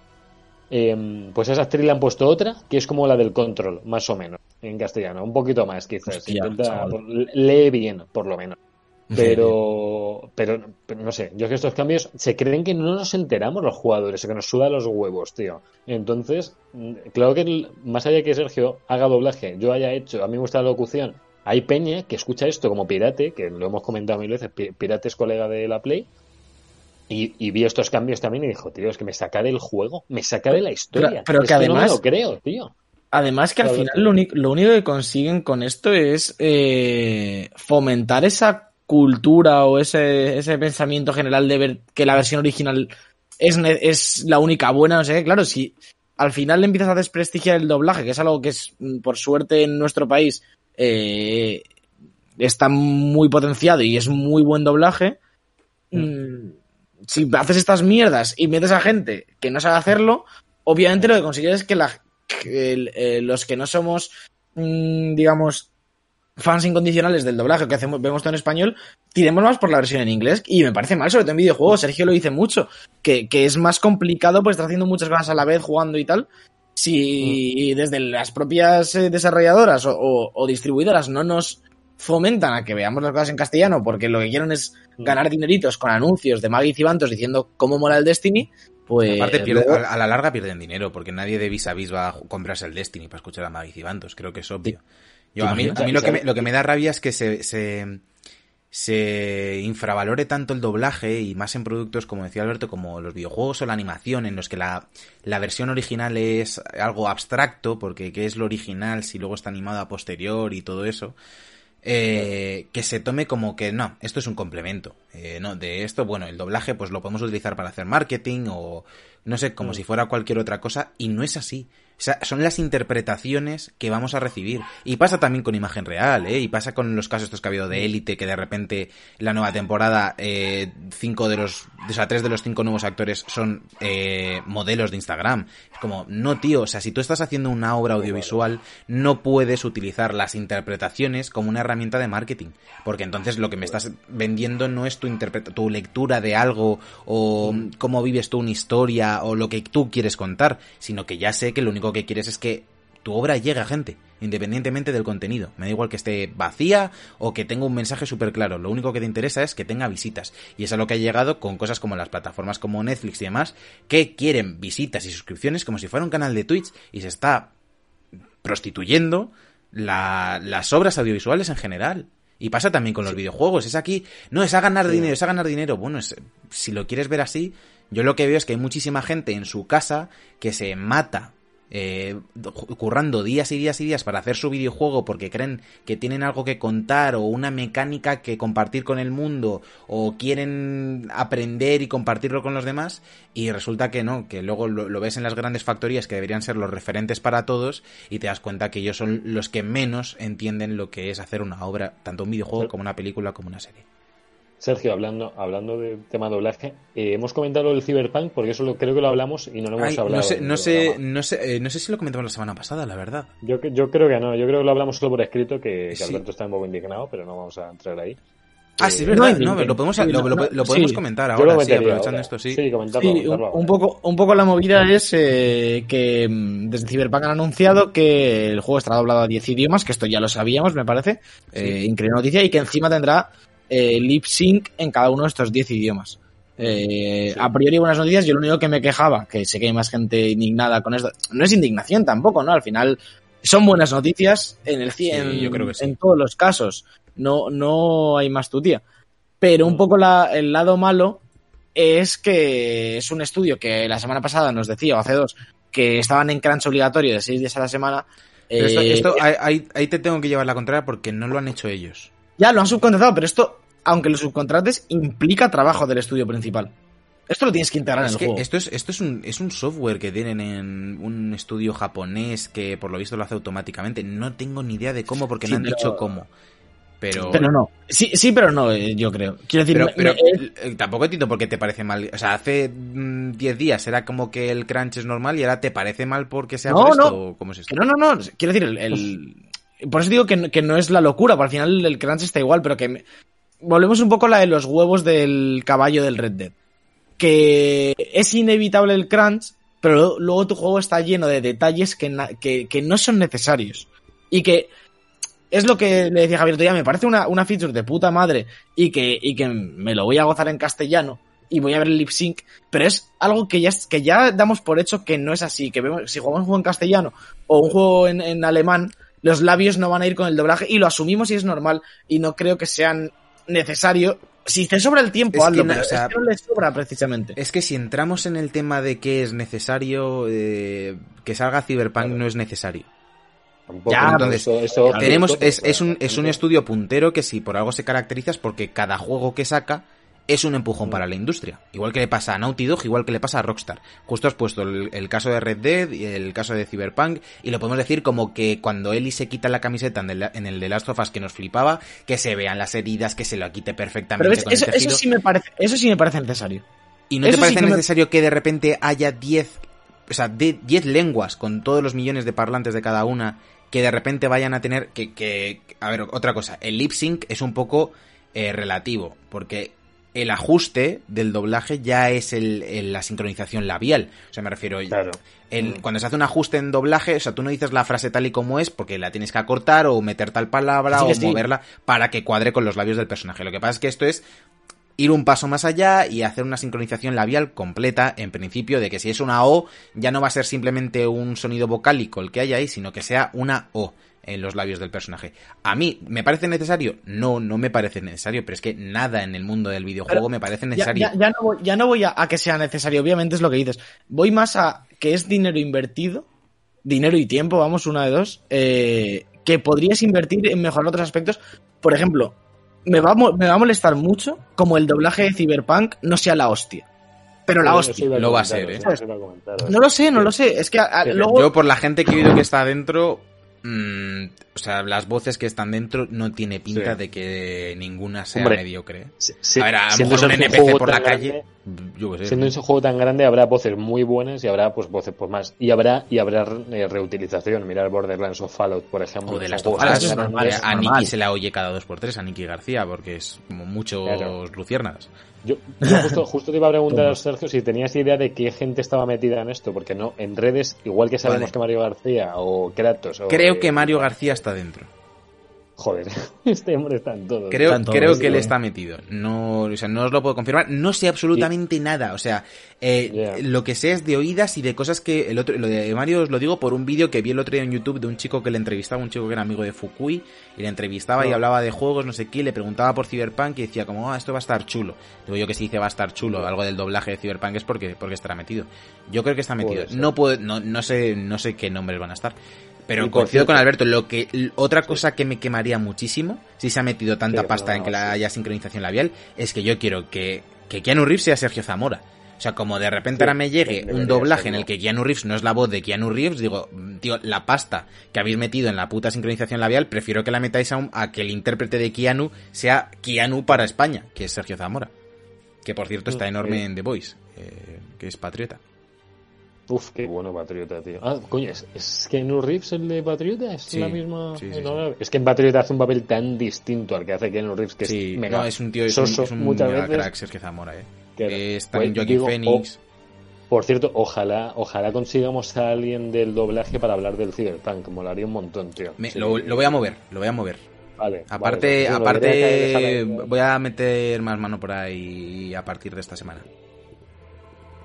Eh, pues a esa actriz le han puesto otra, que es como la del Control, más o menos, en castellano, un poquito más quizás. Hostia, Intenta, lee bien, por lo menos. Pero, pero, pero no sé, yo que estos cambios se creen que no nos enteramos los jugadores, que nos suda los huevos, tío. Entonces, mm, claro que más allá de que Sergio haga doblaje, yo haya hecho, a mí me gusta la locución, hay peña que escucha esto como pirate, que lo hemos comentado mil veces, Pi- pirate es colega de la Play, y, y vi estos cambios también y dijo, tío, es que me saca del juego, me saca de la historia. pero Es que no me además- lo creo, tío. Además que al final lo, único- lo único que consiguen con esto es eh, fomentar esa cultura o ese, ese pensamiento general de ver que la versión original es, es la única buena, no sé. Claro, si al final le empiezas a desprestigiar el doblaje, que es algo que es, mm, por suerte en nuestro país, eh, está muy potenciado y es muy buen doblaje, mm, si haces estas mierdas y metes a gente que no sabe hacerlo, obviamente lo que consigues es que, la, que el- eh, los que no somos, mm, digamos, fans incondicionales del doblaje que hacemos, vemos todo en español, tiremos más por la versión en inglés. Y me parece mal, sobre todo en videojuegos. Sergio lo dice mucho, que, que es más complicado pues estar haciendo muchas cosas a la vez, jugando y tal. Si desde las propias eh, desarrolladoras o, o- o distribuidoras no nos fomentan a que veamos las cosas en castellano porque lo que quieren es ganar dineritos con anuncios de Maggie Cibantos diciendo cómo mola el Destiny, pues Aparte, pierde- luego- a, la larga pierden dinero, porque nadie de vis a vis va a comprarse el Destiny para escuchar a Maggie Cibantos, creo que es obvio. Yo, a mí, a mí lo, que me, lo que me da rabia es que se, se, se infravalore tanto el doblaje y más en productos, como decía Alberto, como los videojuegos o la animación, en los que la, la versión original es algo abstracto, porque ¿qué es lo original si luego está animado a posterior y todo eso? Eh, que se tome como que no, esto es un complemento. Eh, no, de esto, bueno, el doblaje pues lo podemos utilizar para hacer marketing o no sé, como si fuera cualquier otra cosa y no es así. O O sea, son las interpretaciones que vamos a recibir. Y pasa también con imagen real, ¿eh? Y pasa con los casos estos que ha habido de élite, que de repente la nueva temporada, eh, cinco de los, o sea, tres de los cinco nuevos actores son eh, modelos de Instagram. Es como, no, tío, o sea, si tú estás haciendo una obra audiovisual, no puedes utilizar las interpretaciones como una herramienta de marketing. Porque entonces lo que me estás vendiendo no es tu, tu lectura de algo o cómo vives tú una historia o lo que tú quieres contar, sino que ya sé que lo único que quieres es que tu obra llegue a gente, independientemente del contenido. Me da igual que esté vacía o que tenga un mensaje súper claro. Lo único que te interesa es que tenga visitas. Y es a lo que ha llegado con cosas como las plataformas como Netflix y demás, que quieren visitas y suscripciones como si fuera un canal de Twitch y se está prostituyendo las obras audiovisuales en general. Y pasa también con los videojuegos. Es aquí, no, es a ganar dinero, es a ganar dinero. Bueno, es, si lo quieres ver así, yo lo que veo es que hay muchísima gente en su casa que se mata eh, currando días y días y días para hacer su videojuego porque creen que tienen algo que contar o una mecánica que compartir con el mundo o quieren aprender y compartirlo con los demás y resulta que no, que luego lo, lo ves en las grandes factorías que deberían ser los referentes para todos y te das cuenta que ellos son los que menos entienden lo que es hacer una obra, tanto un videojuego como una película como una serie. Sergio, hablando, hablando de tema doblaje, eh, hemos comentado el Cyberpunk porque eso lo, creo que lo hablamos y no lo hemos Ay, hablado. no sé, no el sé, no sé, eh, no sé si lo comentamos la semana pasada, la verdad. Yo, que- yo creo que no, yo creo que lo hablamos solo por escrito, que, que Sí. Alberto está un poco indignado, pero no vamos a entrar ahí. Ah, sí, es Eh, verdad, no, no, lo podemos, lo, lo- no, lo podemos sí. comentar ahora, sí, aprovechando ahora. esto, sí. Sí, comentarlo, Sí, un, poco, un poco la movida es eh, que mm, desde Cyberpunk han anunciado que el juego estará doblado a 10 idiomas, que esto ya lo sabíamos, me parece. Eh, increíble noticia, y que encima tendrá eh, lip sync en cada uno de estos 10 idiomas. Eh, A priori buenas noticias, yo lo único que me quejaba, que sé que hay más gente indignada con esto, no es indignación tampoco, ¿no? Al final son buenas noticias en el Sí, cien, yo creo que sí. en todos los casos. No, no hay más tu tía. Pero un poco la- el lado malo es que es un estudio que la semana pasada nos decía, o hace dos, que estaban en crunch obligatorio de seis días a la semana. Pero esto, Eh, esto ahí- ahí te tengo que llevar la contraria porque no lo han hecho ellos. Ya lo han subcontratado, pero esto, aunque lo subcontrates, implica trabajo del estudio principal. Esto lo tienes que integrar Es en el que juego. esto es, esto es un, es un software que tienen en un estudio japonés que por lo visto lo hace automáticamente. No tengo ni idea de cómo porque Sí, no han pero- dicho cómo. Pero, Pero no. Sí, sí, pero no, eh, yo creo. Quiero decir, pero, pero, me- eh, tampoco entiendo por qué te parece mal. O sea, hace mm, 10 días era como que el crunch es normal y ahora te parece mal porque sea No, por esto. no. ¿o ¿Cómo es esto? no, no, no. Quiero decir, el, el- por eso digo que, no- que no es la locura, porque al final el crunch está igual, pero que me- volvemos un poco a la de los huevos del caballo del Red Dead. Que es inevitable el crunch, pero luego tu juego está lleno de detalles que, que, que no son necesarios. Y que es lo que le decía Javier ya me parece una, una feature de puta madre y que, y que me lo voy a gozar en castellano y voy a ver el lip sync, pero es algo que ya, que ya damos por hecho que no es así, que vemos, si jugamos un juego en castellano o un juego en, en alemán, los labios no van a ir con el doblaje y lo asumimos y es normal y no creo que sean necesario. Si te sobra el tiempo, Es que hazlo, no, pero o sea, es que no le sobra precisamente. Es que si entramos en el tema de que es necesario eh, que salga Cyberpunk, no es necesario. Tampoco, Ya, entonces, eso, eso- Tenemos, es, es, un, es un estudio puntero que si por algo se caracteriza es porque cada juego que saca es un empujón para la industria. Igual que le pasa a Naughty Dog, igual que le pasa a Rockstar. Justo has puesto el, el caso de Red Dead y el caso de Cyberpunk y lo podemos decir como que cuando Ellie se quita la camiseta en el, en el de Last of Us que nos flipaba, que se vean las heridas, que se lo quite perfectamente Pero con eso, el eso sí me parece, eso sí me parece necesario. ¿Y no Eso te sí parece me- necesario que de repente haya 10, o sea, de 10 lenguas con todos los millones de parlantes de cada una que de repente vayan a tener que, que a ver, otra cosa, el lip sync es un poco eh, relativo, porque el ajuste del doblaje ya es el, el- la sincronización labial. O sea, me refiero, Claro. el- Mm. cuando se hace un ajuste en doblaje, o sea, tú no dices la frase tal y como es porque la tienes que acortar o meter tal palabra Sí, o sí. moverla para que cuadre con los labios del personaje. Lo que pasa es que esto es ir un paso más allá y hacer una sincronización labial completa, en principio, de que si es una O, ya no va a ser simplemente un sonido vocálico el que hay ahí, sino que sea una O en los labios del personaje. ¿A mí me parece necesario? No, no me parece necesario, pero es que nada en el mundo del videojuego Pero me parece necesario. ya- ya no voy, ya no voy a, a que sea necesario, obviamente es lo que dices. Voy más a que es dinero invertido, dinero y tiempo, vamos, una de dos, eh, que podrías invertir en mejorar otros aspectos. Por ejemplo, me va, a mo- me va a molestar mucho como el doblaje de Cyberpunk no sea la hostia. pero la hostia. a Lo va a ser, ¿eh? No lo sé, no lo sé. Es que a- a- Sí, luego. Yo, por la gente que he oído que está dentro, mm, o sea, las voces que están dentro no tiene pinta Sí. de que ninguna sea Hombre, mediocre. Sí, a ver, a lo siendo mejor un NPC por la calle, yo sé. Siendo ese juego tan grande habrá voces muy buenas y habrá pues voces pues más y habrá y habrá eh, reutilización. Mirar Borderlands o Fallout, por ejemplo. O de las normal, a. Nicky se la oye cada dos por tres, a Nicky García, porque es como muchos Claro. luciernas. Yo, yo justo, justo te iba a preguntar, Sergio, si tenías idea de qué gente estaba metida en esto, porque no, en redes, igual que sabemos Vale. que Mario García o Kratos o, Creo eh, que Mario García está dentro. Joder, este hombre está en todo. Creo, creo que él está metido. No, o sea, no os lo puedo confirmar. No sé absolutamente nada. O sea, eh, lo que sé es de oídas y de cosas que el otro, lo de Mario os lo digo por un vídeo que vi el otro día en YouTube de un chico que le entrevistaba, un chico que era amigo de Fukui, y le entrevistaba y No. hablaba de juegos, no sé qué, y le preguntaba por Cyberpunk y decía como, ah, esto va a estar chulo. Digo yo que si dice va a estar chulo, algo del doblaje de Cyberpunk es porque, porque estará metido. Yo creo que está metido. No puedo, no, no sé, no sé qué nombres van a estar. Pero coincido con Alberto, lo que otra cosa que me quemaría muchísimo si se ha metido tanta Sí, pasta no, en que la haya sincronización labial es que yo quiero que, que Keanu Reeves sea Sergio Zamora. O sea, como de repente Sí, ahora me llegue un doblaje en el que Keanu Reeves no es la voz de Keanu Reeves, digo, mm, tío, la pasta que habéis metido en la puta sincronización labial, prefiero que la metáis a, un- a que el intérprete de Keanu sea Keanu para España, que es Sergio Zamora. Que por cierto está enorme en The Voice, eh, que es patriota. Uf, qué bueno Patriota, tío. Ah, coño, ¿es, es que Keanu Reeves el de Patriota? ¿Es Sí, la misma? sí, sí, No, Es que en Patriota hace un papel tan distinto al que hace Keanu Reeves, que sí, es mega no, es un tío, es un, soso es un muchas mega veces. crack Sergio Zamora, eh. que- Es también pues, Joaquín digo, Phoenix. Por cierto, ojalá, ojalá consigamos a alguien del doblaje para hablar del Cyberpunk, molaría un montón, tío. Me- Sí. lo, lo voy a mover, lo voy a mover. Vale, Aparte, vale, pues, aparte voy a meter más mano por ahí a partir de esta semana.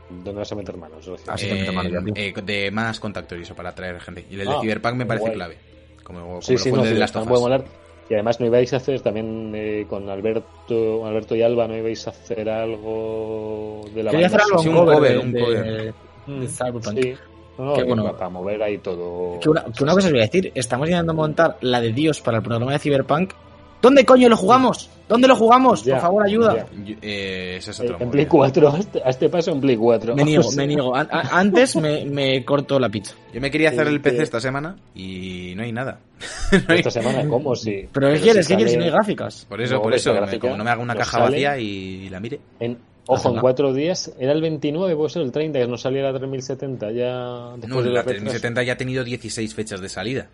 ¿Dónde vas a meter manos? Ah, Eh, mano eh, de más contactos y eso para traer gente. Y el Ah, de Cyberpunk me parece guay. clave. Como, como Sí, lo sí, fue no, el de sí, las tofas. puede molar. Y además no ibais a hacer también eh, con Alberto, Alberto y Alba, no ibais a hacer algo de la Quería hacer banda algo Sí, un un cover, cover, de- un de- cover. de Cyberpunk. Sí. No, no, Que bueno. para, para mover ahí todo. Que una, que una cosa os voy a decir, estamos intentando montar la de Dios para el programa de Cyberpunk. ¿Dónde coño lo jugamos? ¿Dónde lo jugamos? Ya, Por favor, ayuda. Yo- eh, ese es Eh, otro en Play movida. 4, a este, a este paso en Play 4. Me niego, O sea, me niego. A- antes me, me corto la pizza. Yo me quería hacer el PC esta semana y no hay nada. No hay- Esta semana, ¿cómo? Sí. Pero ¿qué si quieres? ¿Qué sale quieres si no hay gráficas? Por eso, No, por eso, me- como no me hago una caja sale- vacía y la mire. En, ojo, en cuatro días, era el 29, puede ser el 30, que no salía la 3070 ya después No, de la retraso. 3070 ya ha tenido 16 fechas de salida.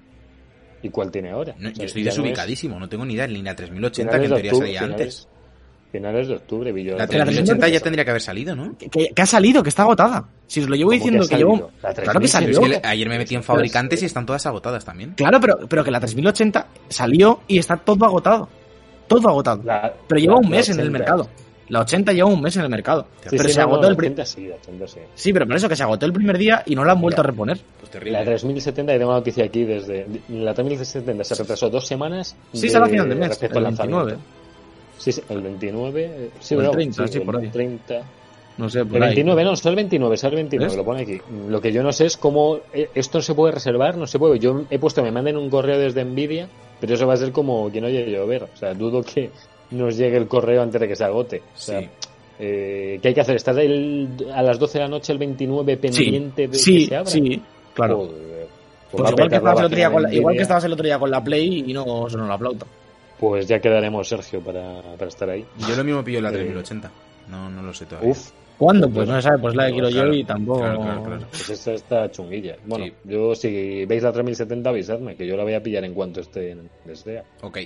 ¿Y cuál tiene ahora? No, O sea, yo estoy ya no es desubicadísimo, no tengo ni idea. Ni la 3080, que en teoría octubre, salía finales- antes. Finales de octubre, vi yo. La la 3080 3080 ya tendría que haber salido, ¿no? Que, que- que ha salido, que está agotada. Si os lo llevo ¿Cómo diciendo que llevo. Claro que 3000, salió. Es que ayer me metí en fabricantes y están todas agotadas también. Claro, pero, pero que la 3080 salió y está todo agotado. Todo agotado. La- Pero lleva un mes en el 80. mercado. La 80 lleva un mes en el mercado. Sí, pero sí, se no, agotó no, el primer. 80 sí, la 80 sí. Sí, pero por eso que se agotó el primer día y no la han vuelto a reponer. Pues La terrible. 3070, y tengo una noticia aquí desde. La 3070 se retrasó dos semanas. Sí, sale a final de mes, respecto el al lanzamiento. 29. Sí, sí, el 29. eh, Sí, O el no, 30, sí, por ahí. 30. No sé, por El ahí. 29, no, sale el 29, sale el 29, ¿Ves? lo pone aquí. Lo que yo no sé es cómo eh, esto se puede reservar, no se puede. Yo he puesto, me manden un correo desde Nvidia, pero eso va a ser como que no llegue a llover. O sea, dudo que nos llegue el correo antes de que se agote. O sea, Sí. eh, ¿qué hay que hacer? ¿Estar el- a las 12 de la noche el 29 pendiente de Sí, que se abra? sí, claro. Pues Pues igual, que estabas el otro día con la, igual que estabas el otro día con la Play y no sonó la flauta. Pues ya quedaremos, Sergio, para, para estar ahí. Yo lo mismo pillo la Eh, 3080. No, no lo sé todavía. Uf, ¿Cuándo? Pues no se sabe, pues la que quiero Claro, yo y tampoco. claro, claro, claro. pues esta está chunguilla. Bueno, Sí. yo si veis la 3070 avisadme, que yo la voy a pillar en cuanto esté en desea. Ok.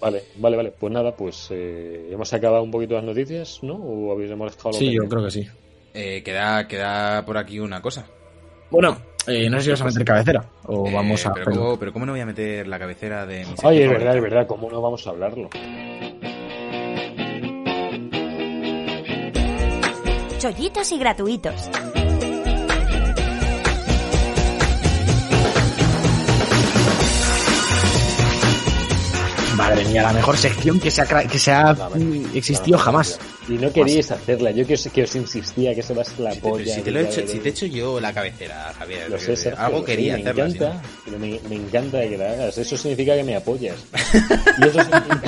Vale, vale, vale. Pues nada, pues eh, hemos acabado un poquito las noticias, ¿no? ¿O habéis dejado algo Sí, yo creo que sí. Eh, queda, queda por aquí una cosa. Bueno, eh, no sé si vas a meter cabecera o Eh, vamos a. Pero ¿cómo, pero ¿cómo no voy a meter la cabecera de mi Ay, es verdad, es verdad. ¿Cómo no vamos a hablarlo? Chollitos y gratuitos. Madre mía, la mejor sección que se ha, cra- que se ha mm, existido jamás. Y no queríais hacerla. Yo que os, que os insistía que se va a ser la Pero polla. si te, lo he hecho, si te he hecho yo la cabecera, Javier. Lo sé, Sergio, algo quería me hacerlo. si encanta, pero me, me encanta que la hagas. Eso significa que me apoyas. Y eso, significa-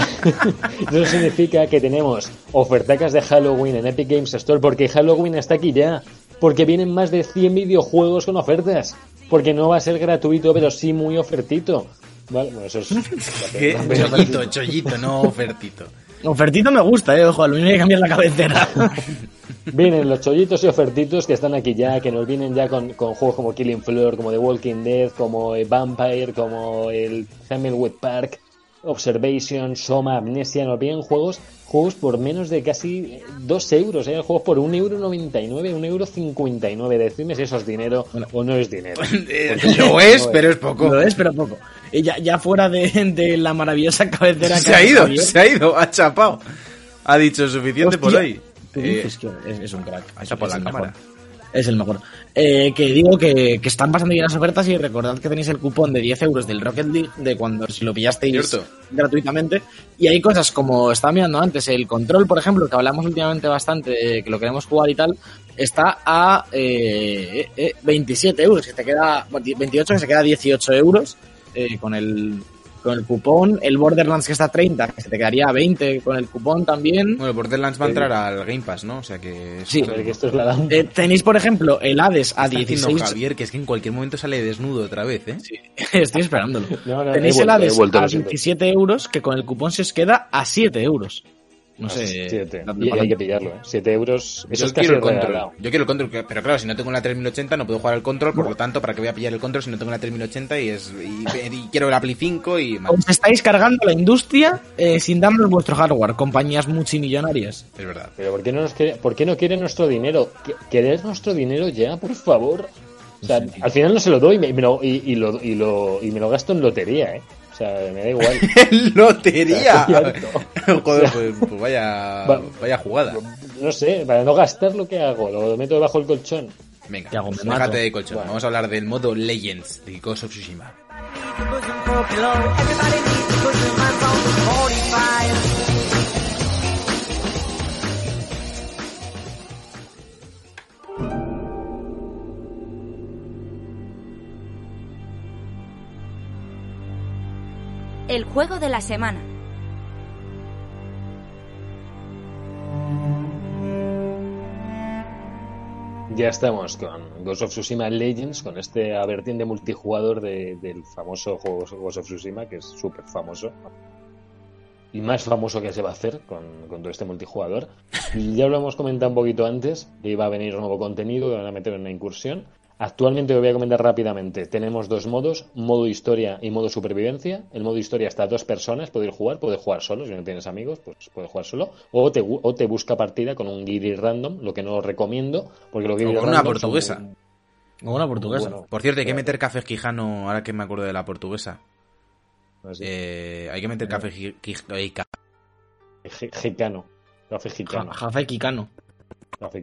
eso significa que tenemos ofertacas de Halloween en Epic Games Store porque Halloween está aquí ya. Porque vienen más de 100 videojuegos con ofertas. Porque no va a ser gratuito, pero sí muy ofertito. Vale, bueno, eso es... ¿Qué? Chollito, chollito, no ofertito. Ofertito me gusta, eh. Ojo, lo mismo hay que cambiar la cabecera. Vienen los chollitos y ofertitos que están aquí ya, que nos vienen ya con, con juegos como Killing Floor, como The Walking Dead, como eh, Vampire, como el Hamilwood Park, Observation, Soma, Amnesia, nos vienen juegos juegos por menos de casi 2 euros, ¿eh? juegos por 1,99 euro, 1,59 euro. 59. Decidme si eso es dinero o no es dinero. Eh, Lo no es, pero es poco. Lo es, pero poco. Y ya, ya fuera de, de la maravillosa cabecera Se que ha ido, Javier, se ha ido, ha chapado. Ha dicho suficiente por hoy. ¿qué Eh, es, es un crack. ha chapado la cámara. mejor. Es el mejor. Eh, que digo que, que están pasando bien las ofertas y recordad que tenéis el cupón de 10 euros del Rocket League de cuando si lo pillasteis Cierto. gratuitamente. Y hay cosas como estaba mirando antes, el control, por ejemplo, que hablamos últimamente bastante, eh, que lo queremos jugar y tal, está a eh, eh, eh, 27 euros, que te queda 28, que se queda 18 euros eh, con el con el cupón. El Borderlands que está a 30, que se te quedaría a 20 con el cupón también. Bueno, Borderlands va a entrar al Game Pass, ¿no? O sea que... Sí. Ver, que esto es la. Eh, tenéis, por ejemplo, el Hades a Está haciendo 16. Javier, que es que en cualquier momento sale desnudo otra vez, ¿eh? Estoy esperándolo. No, no, Tenéis el vuelto, he Hades a lo siento. 17 euros, que con el cupón se os queda a 7 euros. No sé. Siete. Y hay que pillarlo, ¿eh? 7 euros. Eso Yo es casi quiero el control. regalado. Yo quiero el control, pero claro, si no tengo la 3080 no puedo jugar al control, por lo tanto, ¿para qué voy a pillar el control si no tengo la 3080 y es y, y quiero la Play 5 y. Os estáis cargando la industria eh, sin darnos vuestro hardware, compañías multimillonarias. Es verdad. Pero ¿por qué no, nos quiere, ¿por qué no quiere nuestro dinero? ¿Qu- ¿Querer nuestro dinero ya, por favor? O sea, al final no se lo doy y me, y me lo, y, y lo, y, lo, y me lo gasto en lotería, ¿eh? O sea, me da igual. ¡Lotería! Joder, pues, pues vaya, Va- vaya jugada. No sé, para no gastar lo que hago, lo meto debajo del colchón. Venga, ¿Qué hago? Déjate mato. de colchón. Bueno. Vamos a hablar del modo Legends de Ghost of Tsushima. El juego de la semana. Ya estamos con Ghost of Tsushima Legends, con este vertiente multijugador de- del famoso juego Ghost of Tsushima, que es súper famoso. Y más famoso que se va a hacer con, con todo este multijugador. Y ya lo hemos comentado un poquito antes, que iba a venir nuevo contenido, que van a meter en una incursión. Actualmente lo voy a comentar rápidamente. Tenemos dos modos, modo historia y modo supervivencia. El modo historia está a dos personas, poder jugar, puedes jugar solo, si no tienes amigos, pues puedes jugar solo. O te, o te busca partida con un guiri random, lo que no os recomiendo, porque lo O guiri con una son portuguesa. muy- Como una portuguesa. Bueno, Por cierto, hay que meter café quijano, ahora que me acuerdo de la portuguesa. así. Eh, hay que meter café gi- quij- ca- Gi- Gicano. Café. Café-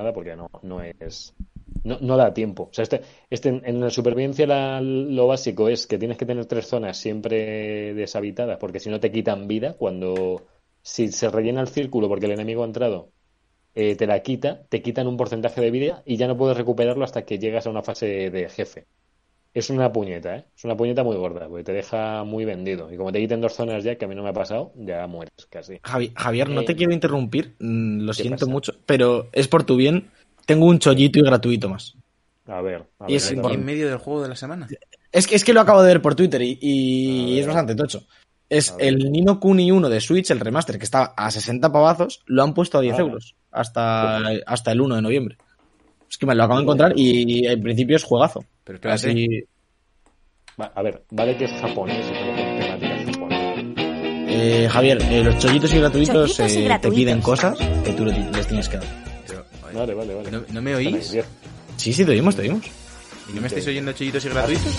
Nada, porque no, no es. No, no da tiempo. O sea, este, este en, la supervivencia la- lo básico es que tienes que tener tres zonas siempre deshabitadas, porque si no te quitan vida. Cuando si se rellena el círculo porque el enemigo ha entrado, eh, te la quita, te quitan un porcentaje de vida y ya no puedes recuperarlo hasta que llegas a una fase de jefe. Es una puñeta, ¿eh? Es una puñeta muy gorda, porque te deja muy vendido. Y como te quiten dos zonas ya, que a mí no me ha pasado, ya mueres casi. Javi- Javier, no Eh, te quiero interrumpir, mm, lo ¿qué siento pasa? mucho, pero es por tu bien. Tengo un chollito y gratuito más. A ver, a Y ver, es ¿Y importante. en medio del juego de la semana? Es que, es que lo acabo de ver por Twitter y, es bastante tocho. Es el Nino Kuni 1 de Switch, el remaster, que estaba a 60 pavazos, lo han puesto a 10 Ah. euros hasta, hasta el 1 de noviembre. Es que me lo acabo de encontrar y en principio es juegazo. Pero espérate. Así, A ver, vale que es japonés y todo con temática japonesa. eh, Javier, eh, los chollitos y gratuitos, Chollitos y eh, te gratuitos. piden cosas que tú le- les tienes que dar. Pero, oye, Vale, vale, vale. ¿No, no me oís? bien. Sí, sí, te oímos, te oímos. ¿Y no me estáis oyendo chollitos y gratuitos?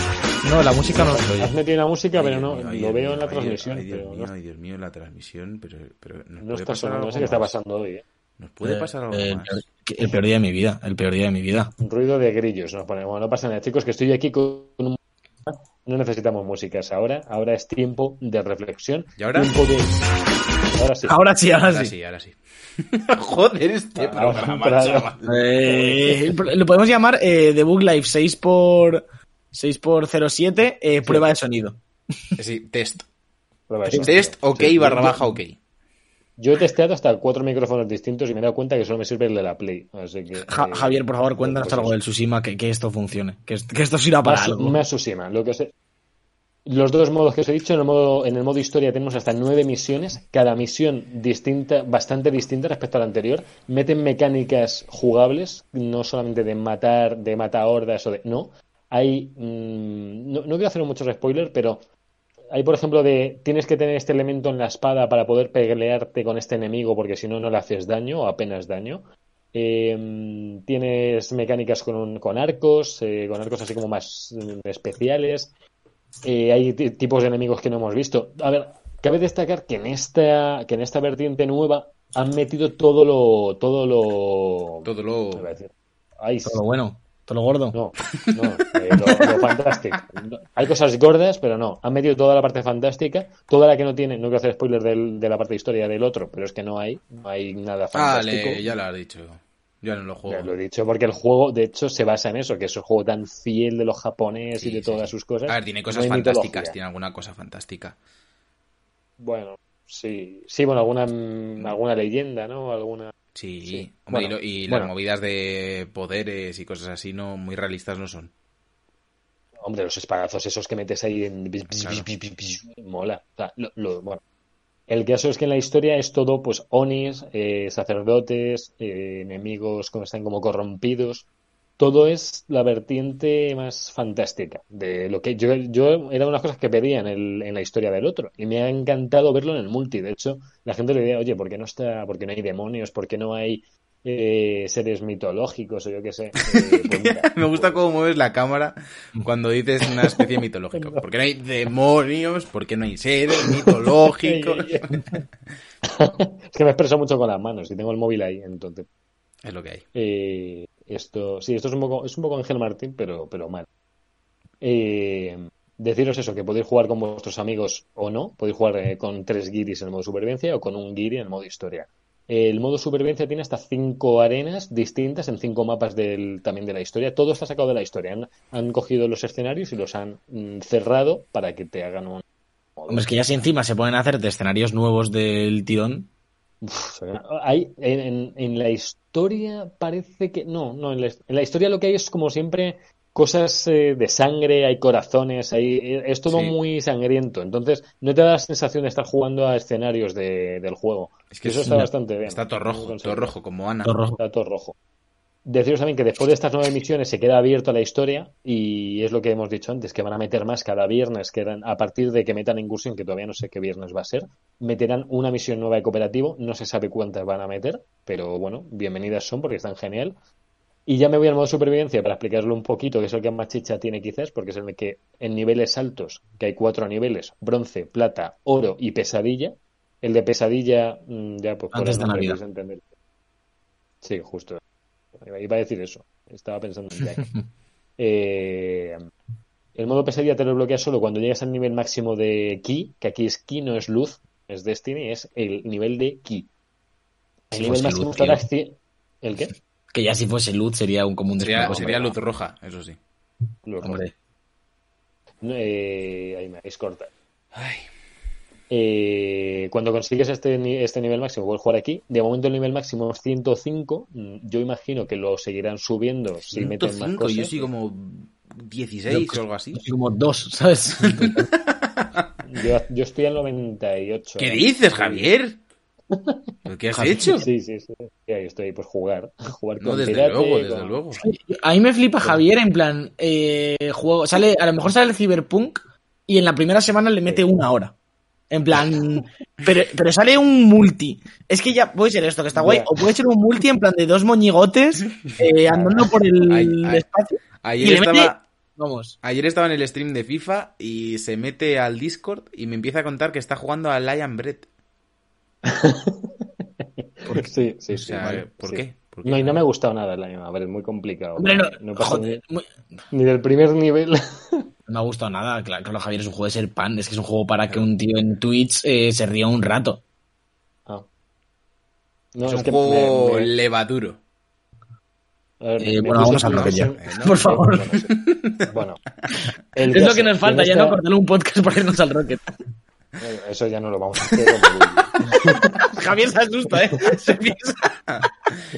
No, la música no se Has oye. metido una música, Ay, pero Dios no mío, ay, lo veo en la ay, transmisión, Ay, Dios pero mío, no, ay, Dios mío, la transmisión, pero, pero ¿nos no puede está pasar sonando. No sé qué está más? pasando hoy. ¿eh? ¿Nos puede pasar algo Eh, más? El peor día de mi vida, el peor día de mi vida. Un ruido de grillos nos ponemos. No pasa nada, chicos, que estoy aquí con un No necesitamos músicas ahora. Ahora es tiempo de reflexión. ¿Y ahora? Tiempo de... Ahora sí. Ahora sí, ahora, Ahora sí. sí, ahora sí. Joder, este Ahora, programa. Eh, lo podemos llamar eh, The Book Live 6 por 6 por 07 eh, prueba de sonido. Sí, test. Prueba eso. Test, ok, Sí. barra baja, ok. Yo he testeado hasta cuatro micrófonos distintos y me he dado cuenta que solo me sirve el de la Play. Así que, Ja- eh, Javier, por favor, cuéntanos pues algo del Tsushima, que, que esto funcione, que, que esto sirva para Más, algo. más Tsushima, lo que os he- Los dos modos que os he dicho, en el modo, en el modo historia tenemos hasta nueve misiones, cada misión distinta, bastante distinta respecto a la anterior. Meten mecánicas jugables, no solamente de matar, de matar hordas o de. No. Hay. mm, no, no quiero hacer muchos spoilers, pero hay, por ejemplo, de tienes que tener este elemento en la espada para poder pelearte con este enemigo, porque si no, no le haces daño o apenas daño. Eh, tienes mecánicas con, con arcos, eh, con arcos así como más mm, especiales. Eh, hay ti- tipos de enemigos que no hemos visto. A ver, cabe destacar que en esta, que en esta vertiente nueva han metido todo lo, todo lo, Todo lo. Todo lo bueno, todo lo gordo. no, no, eh, lo, lo fantástico. No, Hay cosas gordas, pero no. Han metido toda la parte fantástica, toda la que no tiene. No quiero hacer spoiler del- de la parte de historia del otro, pero es que no hay, no hay nada fantástico. Vale, ya lo has dicho. Ya no lo Ya juego. lo he dicho porque el juego, de hecho, se basa en eso, que es un juego tan fiel de los japoneses y de sí, todas sí. sus cosas. A ver, tiene cosas fantásticas, mitología. tiene alguna cosa fantástica. Bueno, sí, sí, bueno, alguna, alguna leyenda, ¿no? Alguna. Sí, Sí. Hombre, Bueno, y, lo- y bueno. las movidas de poderes y cosas así no muy realistas no son. Hombre, los espadazos esos que metes ahí en... Claro. Mola. O sea, lo- lo- bueno. El caso es que en la historia es todo, pues, onis, eh, sacerdotes, eh, enemigos como están como corrompidos. Todo es la vertiente más fantástica de lo que yo, yo era una de las cosas que pedía en, el, en la historia del otro y me ha encantado verlo en el multi. De hecho, la gente le decía, oye, ¿por qué no está, por qué no hay demonios, por qué no hay eh, seres mitológicos o yo qué sé? Eh, pues mira, Me gusta cómo mueves la cámara cuando dices una especie mitológica. ¿Por qué no hay demonios? ¿Por qué no hay seres mitológicos? es que me expreso mucho con las manos y tengo el móvil ahí, entonces. Es lo que hay. eh, esto, sí, esto es un poco, es un poco Ángel Martín, pero, pero mal. Eh, deciros eso, que podéis jugar con vuestros amigos o no, podéis jugar eh, con tres guiris en el modo supervivencia o con un guiri en el modo historia. El modo supervivencia tiene hasta cinco arenas distintas en cinco mapas del, también de la historia. Todo está sacado de la historia. Han, han cogido los escenarios y los han mm, cerrado para que te hagan un... Hombre, es que ya si encima se pueden hacer de escenarios nuevos del tirón. Uf, hay, en, en- en la historia parece que no, no, en la, en la historia lo que hay es como siempre cosas eh, de sangre, hay corazones, hay, eh, es todo Sí. muy sangriento, entonces no te da la sensación de estar jugando a escenarios de- del juego. Es que eso es- está bastante bien. Está todo rojo, todo rojo, como Ana. Todo rojo. Está todo rojo. Deciros también que después de estas nueve misiones se queda abierto a la historia y es lo que hemos dicho antes, que van a meter más cada viernes, que eran- a partir de que metan incursión, que todavía no sé qué viernes va a ser, meterán una misión nueva de cooperativo, no se sabe cuántas van a meter, pero bueno, bienvenidas son porque están genial. Y ya me voy al modo supervivencia para explicarlo un poquito, que es el que más chicha tiene quizás, porque es el que en niveles altos, que hay cuatro niveles, bronce, plata, oro y pesadilla, el de pesadilla, mm, ya pues por Antes el de Navidad. entender. Sí, justo. Iba a decir eso. Estaba pensando en Jack. Eh, el modo pesadilla te lo bloqueas solo cuando llegas al nivel máximo de Ki, que aquí es Ki, no es luz, es Destiny, es el nivel de Ki. El Si nivel máximo luz, estará ¿El qué? Que ya si fuese luz sería un común Sería, sería luz roja, eso sí. Luz Hombre, No, eh, ahí me habéis cortado. Ay. Eh, cuando consigues este, ni- este nivel máximo, puedes jugar aquí. De momento el nivel máximo es 105. Mm, Yo imagino que lo seguirán subiendo si meten más 105, cosas. yo soy como 16 o algo así. así como dos, ¿sabes? Yo, yo estoy al 98. ¿Qué dices, Javier? ¿Pero ¿Qué has Javier, hecho? Sí, sí, sí. Ahí estoy, pues jugar. Jugar No, con desde Pirate, luego, desde con- luego. A mí me flipa Javier en plan, eh, juego, sale, a lo mejor sale el Cyberpunk y en la primera semana le mete una hora. En plan, pero, pero sale un multi. Es que ya puede ser esto, que está guay, o puede ser un multi en plan de dos moñigotes eh, andando por el Ay, ay. espacio. y Ayer le mete- estaba, Vamos. ayer estaba en el stream de FIFA y se mete al Discord y me empieza a contar que está jugando a Lion Bread. Sí, sí, O sí. vale, ¿por sí. qué? ¿Por qué? No, y no me ha gustado nada el año. A ver, es muy complicado. Hombre, no, no pasa joder, ni, muy- ni del primer nivel. No me ha gustado nada. Claro, claro, Javier es un juego de ser pan. Es que es un juego para que un tío en Twitch eh, se ría un rato. Ah. No, es es un que juego me- me- levaduro. a ver, Eh, bueno, vamos al a ya. no, Por favor. Bueno, Es lo que nos falta, ya esta- no cortarle un podcast para irnos al Rocket. Eso ya no lo vamos a hacer. Javier se asusta, ¿eh? Se piensa.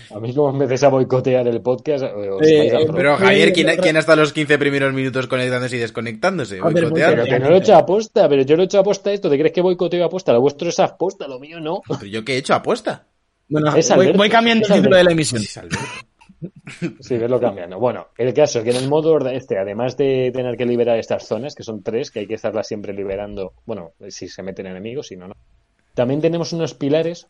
A mí como empecéis a boicotear el podcast, eh, os Eh, eh. Pero Javier, ¿quién, quién ha estado los 15 primeros minutos conectándose y desconectándose? Boicoteando. Pero que no lo he hecho aposta, pero yo lo he hecho aposta esto. ¿Te crees que boicoteo aposta? Lo vuestro es aposta, lo mío no. Pero yo qué he hecho apuesta. Bueno, voy, voy cambiando el título de la emisión. Sí, verlo cambiando. Bueno, el caso es que en el modo este, además de tener que liberar estas zonas, que son tres, que hay que estarlas siempre liberando, bueno, si se meten enemigos, si no, no. También tenemos unos pilares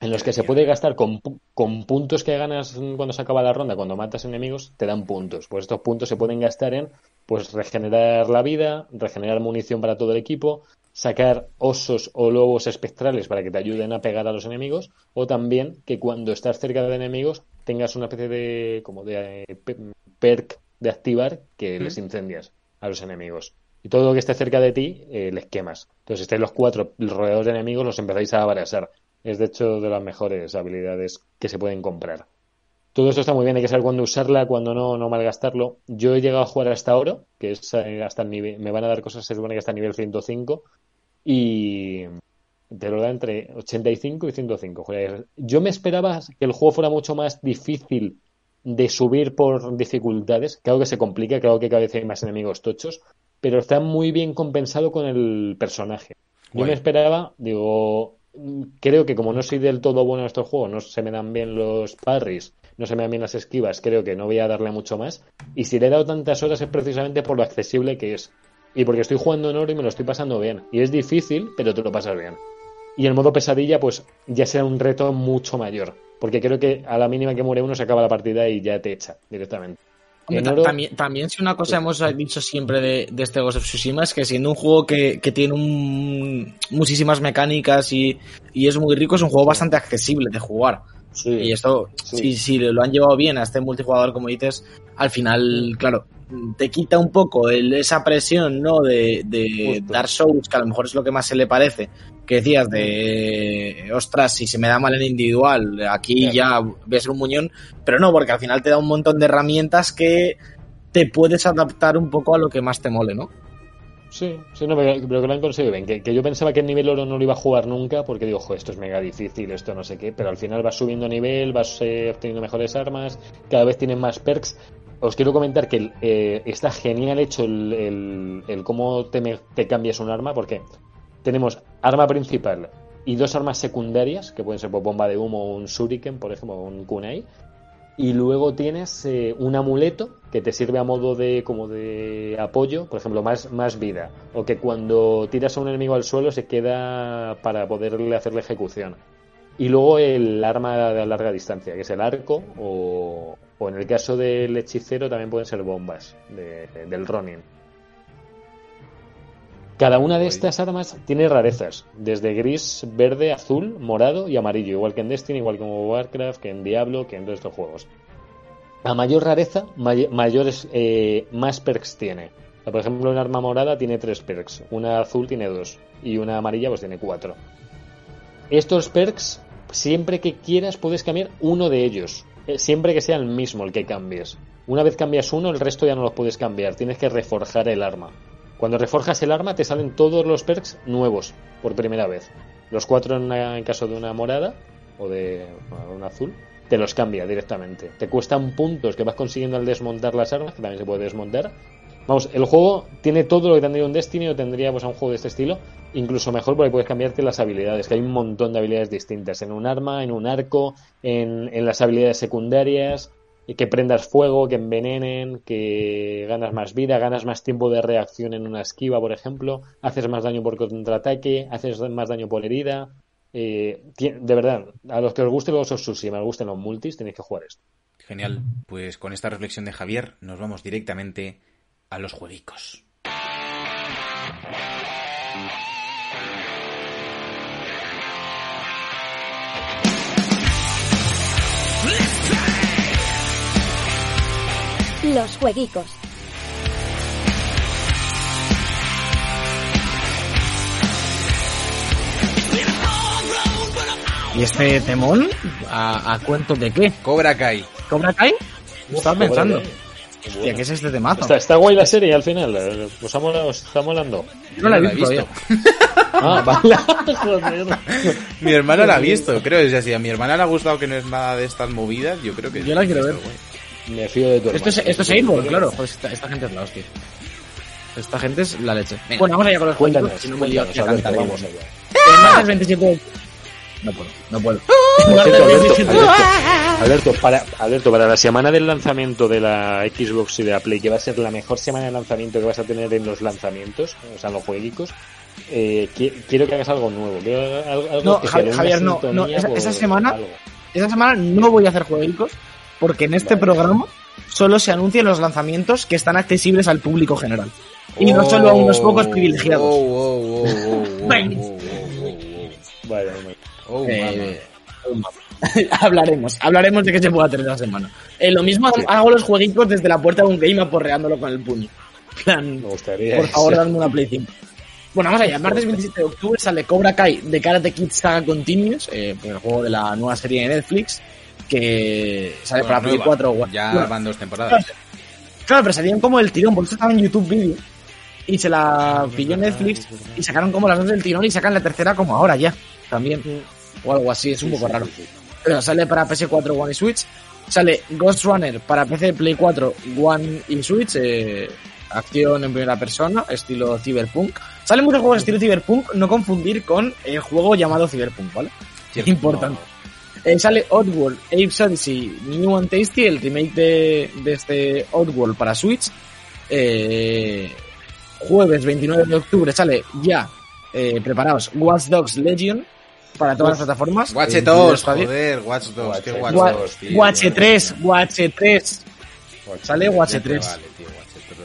en los que se puede gastar con, con puntos que ganas cuando se acaba la ronda, cuando matas enemigos, te dan puntos. Pues estos puntos se pueden gastar en pues regenerar la vida, regenerar munición para todo el equipo, sacar osos o lobos espectrales para que te ayuden a pegar a los enemigos, o también que cuando estás cerca de enemigos tengas una especie de como de eh, pe- perk de activar que les incendias a los enemigos. Y todo lo que esté cerca de ti eh, les quemas. Entonces, estáis los cuatro rodeados de enemigos, los empezáis a abrasar. Es de hecho de las mejores habilidades que se pueden comprar. Todo esto está muy bien, hay que saber cuándo usarla, cuándo no, no malgastarlo. Yo he llegado a jugar hasta oro, que es eh, hasta el nivel, me van a dar cosas, se supone que hasta el nivel 105, y te lo da entre 85 y 105. Joder, Yo me esperaba que el juego fuera mucho más difícil de subir por dificultades. Claro que se complica, claro que cada vez hay más enemigos tochos, pero está muy bien compensado con el personaje. Yo me esperaba, digo, creo que como no soy del todo bueno en estos juegos, no se me dan bien los parries, no se me dan bien las esquivas, creo que no voy a darle mucho más. Y si le he dado tantas horas es precisamente por lo accesible que es. Y porque estoy jugando en oro y me lo estoy pasando bien. Y es difícil, pero te lo pasas bien. Y el modo pesadilla, pues ya será un reto mucho mayor. Porque creo que a la mínima que muere uno se acaba la partida y ya te echa directamente. Hombre, oro- también, también si una cosa hemos dicho siempre de, de este Ghost of Tsushima es que siendo un juego que, que tiene un- muchísimas mecánicas y, y es muy rico, es un juego bastante accesible de jugar. Sí. Y esto, Sí. si, si lo han llevado bien a este multijugador, como dices, al final, claro, te quita un poco el- esa presión, ¿no? De, de. Dark Souls, que a lo mejor es lo que más se le parece, que decías de, ostras, si se me da mal en individual, aquí Claro. ya voy a ser un muñón, pero no, porque al final te da un montón de herramientas que te puedes adaptar un poco a lo que más te mole, ¿no? Sí, sí, no, pero, pero que lo han conseguido bien. Que, que yo pensaba que el nivel oro no lo iba a jugar nunca porque digo, "Jo, esto es mega difícil, esto no sé qué. Pero al final vas subiendo nivel, vas eh, obteniendo mejores armas, cada vez tienen más perks. Os quiero comentar que eh, está genial hecho el, cómo te, cambias un arma porque tenemos arma principal y dos armas secundarias, que pueden ser pues, bomba de humo o un shuriken, por ejemplo, un kunai. Y luego tienes eh, un amuleto que te sirve a modo de como de apoyo, por ejemplo, más, más vida. O que cuando tiras a un enemigo al suelo se queda para poderle hacer la ejecución. Y luego el arma de larga distancia, que es el arco, o, o en el caso del hechicero también pueden ser bombas de- del Ronin. Cada una de estas armas tiene rarezas, desde gris, verde, azul, morado y amarillo, igual que en Destiny, igual que en Warcraft, que en Diablo, que en todos estos juegos. A mayor rareza, may- mayores, eh, más perks tiene. O sea, por ejemplo, un arma morada tiene tres perks, una azul tiene dos y una amarilla pues tiene cuatro. Estos perks, siempre que quieras, puedes cambiar uno de ellos. eh, Siempre que sea el mismo el que cambies. Una vez cambias uno, el resto ya no los puedes cambiar. Tienes que reforjar el arma. Cuando reforjas el arma, te salen todos los perks nuevos por primera vez. Los cuatro en, una- caso de una morada o de un azul, te los cambia directamente. Te cuestan puntos que vas consiguiendo al desmontar las armas, que también se puede desmontar. Vamos, el juego tiene todo lo que tendría un Destiny o tendría pues, a un juego de este estilo, incluso mejor porque puedes cambiarte las habilidades, que hay un montón de habilidades distintas, en un arma, en un arco, en, en las habilidades secundarias, que prendas fuego, que envenenen, que ganas más vida, ganas más tiempo de reacción en una esquiva, por ejemplo, haces más daño por contraataque, haces más daño por herida. Eh, de verdad, a los que os guste los Tsushima, os gusten los multis, tenéis que jugar esto. Genial. Pues con esta reflexión de Javier nos vamos directamente a los jueguicos. Los jueguicos. ¿Y este temón? ¿A, ¿A, cuento de qué? Cobra Kai. ¿Cobra Kai? Uf, Estaba pensando. Hostia, ¿qué es este temazo? Está, está guay la serie al final. Eh. Pues Os, está molando. Yo no la he visto. Ah, mi hermana la ha visto, creo. Es así. A mi hermana le ha gustado que no es nada de estas movidas. Yo creo que. Yo la quiero ver. Guay. Me fío de tu Esto es, esto es Aimborn, claro. Joder, esta, esta gente es la hostia. Esta gente es la leche. Bueno, vamos allá con los Cuéntanos, juegos. Si no me lío cantar. vamos allá. El martes 27 de... No puedo, no puedo. Cierto, Alberto, 27 Alberto, Alberto, para, Alberto, para la semana del lanzamiento de la Xbox y de la Play, que va a ser la mejor semana de lanzamiento que vas a tener en los lanzamientos, o sea, en los jueguicos, eh, qui- quiero que hagas algo nuevo. Quiero algo, algo No, Javier, no, no, esa- esa semana- algo. Esta semana no voy a hacer jueguicos porque en este Vale. programa solo se anuncian los lanzamientos que están accesibles al público general. Y no solo a unos pocos privilegiados. Oh, oh, oh, oh, oh, oh, oh, oh, Vale, oh, oh, Eh, hablaremos, hablaremos de qué se puede hacer esta semana. Eh, lo mismo hago los jueguitos desde la puerta de un game aporreándolo con el puño. En plan, Me gustaría. por favor, dame una Play 5. Bueno, vamos allá. Martes 27 de octubre sale Cobra Kai de Karate Kid Saga Continuous, eh, el juego de la nueva serie de Netflix, que sale Bueno, para Play nueva. 4 o Ya Bueno, van dos temporadas. Claro, pero salían como el tirón, por eso estaba en YouTube Video. Y se la pilló Netflix y sacaron como las dos del tirón y sacan la tercera como ahora ya. También. O algo así, es un poco raro. Pero sale para PS4, One y Switch. Sale Ghost Runner para PC, Play 4, One y Switch. eh, acción en primera persona, estilo Cyberpunk. Salen muchos juegos estilo Cyberpunk, no confundir con el juego llamado Cyberpunk, ¿vale? Cierto. Importante. Eh, sale Oddworld, Apes Odyssey, New and Tasty, el remake de, de este Oddworld para Switch. Eh, jueves 29 de octubre sale ya, eh, preparaos, Watch Dogs Legion para todas las plataformas. Watch Eh, 2, Stadia. joder, Watch 2, qué Watch Watch Gua- 2, tío. Watch 3, Watch 3. Sale Watch Vale, 3. Vale, tío, Watch 3.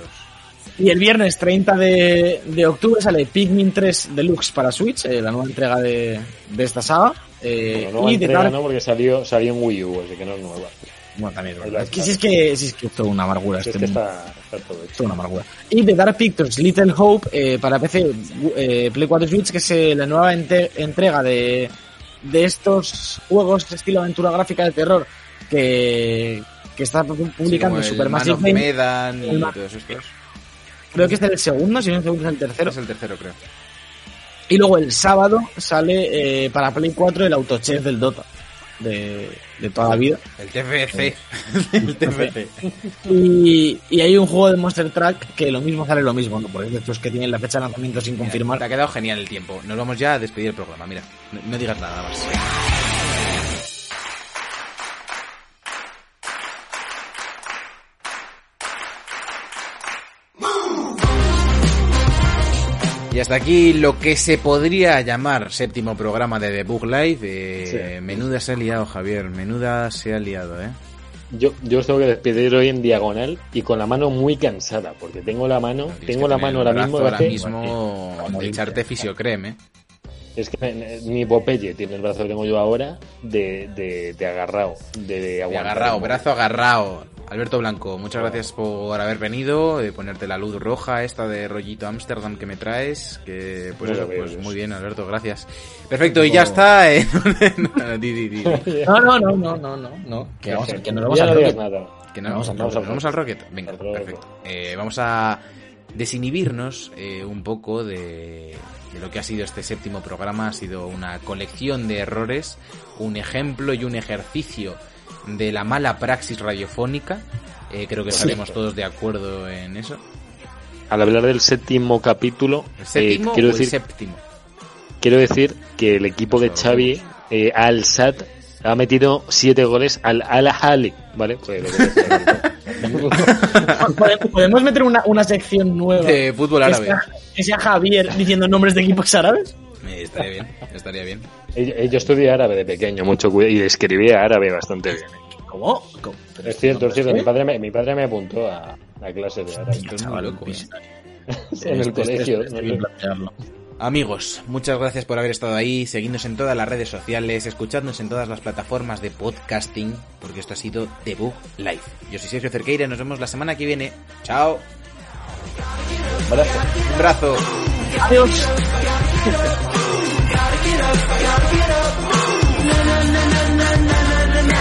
Y el viernes 30 de, de octubre sale Pikmin 3 Deluxe para Switch, eh, la nueva entrega de, de esta saga. Eh, Bueno, y The entrega Dark- no, porque salió, salió en Wii U, así que no es nueva. Bueno, también es verdad. Es que si es que, si es que es toda una amargura Es este que está, está todo hecho. Toda una amargura. Y The Dark Pictures Little Hope eh, para PC, eh, Play 4 y Switch, que es eh, la nueva ente- entrega de, de estos juegos de estilo aventura gráfica de terror que, que está pu- publicando Sí, Supermassive Game. Medan y Ma- todos estos. Creo que este es el segundo, si no el segundo es el tercero. Es el tercero, creo. Y luego el sábado sale eh, para Play 4 el autochef del Dota. De, de toda la vida. El TFC. el TFC. Y, y hay un juego de Monster Track que lo mismo sale lo mismo, ¿no? Porque es estos que tienen la fecha de lanzamiento sin confirmar. Te ha quedado genial el tiempo. Nos vamos ya a despedir el programa. Mira, no, no digas nada más. Y hasta aquí lo que se podría llamar séptimo programa de The Book Live. Eh, Menuda se ha liado, Javier. Menuda se ha liado, ¿eh? Yo, yo os tengo que despedir hoy en diagonal y con la mano muy cansada, porque tengo la mano, tengo la mano ahora mismo, ahora mismo de echarte fisiocrem, ¿eh? es que ni Popeye tiene el brazo que tengo yo ahora de, de, de agarrado, de, De aguantar. agarrado, brazo agarrado. Alberto Blanco, muchas gracias por haber venido, de ponerte la luz roja esta de rollito Amsterdam que me traes, que pues, No eso, pues es- muy bien Alberto, gracias. Perfecto, y ya está. eh. No. No, no, no, no, no, no, no. Que vamos, a- que nos vamos ya a no digas Rocket. nada. Que no, Vamos vamos, al vamos, Rocket. vamos al Rocket. Venga, Al perfecto. Eh, vamos a desinhibirnos eh, un poco de, de lo que ha sido este séptimo programa. Ha sido una colección de errores, un ejemplo y un ejercicio de la mala praxis radiofónica. Eh, creo que estaremos todos de acuerdo en eso. Al hablar del séptimo capítulo, ¿El eh, séptimo quiero, o el decir, séptimo? quiero decir que el equipo de Xavi, eh, Al Sat, ha metido siete goles al Al Ahly, ¿vale? Pues lo que. Podemos- meter una, una sección nueva. De fútbol que árabe. sea, que sea Javier diciendo nombres de equipos árabes. Eh, estaría bien, estaría bien. Eh, Yo estudié árabe de pequeño, mucho cuidado, y escribía árabe bastante bien. ¿Cómo? Es cierto, es cierto. Mi padre me, mi padre me apuntó a, a clases de árabe. Chaval, loco, eh. en el Este- este- colegio. este- plantearlo. Amigos, muchas gracias por haber estado ahí, seguidnos en todas las redes sociales, escuchadnos en todas las plataformas de podcasting, porque esto ha sido The Book Live. Yo soy Sergio Cerqueira nos vemos la semana que viene. Chao. Un brazo. Adiós. Gotta get up, gotta get up.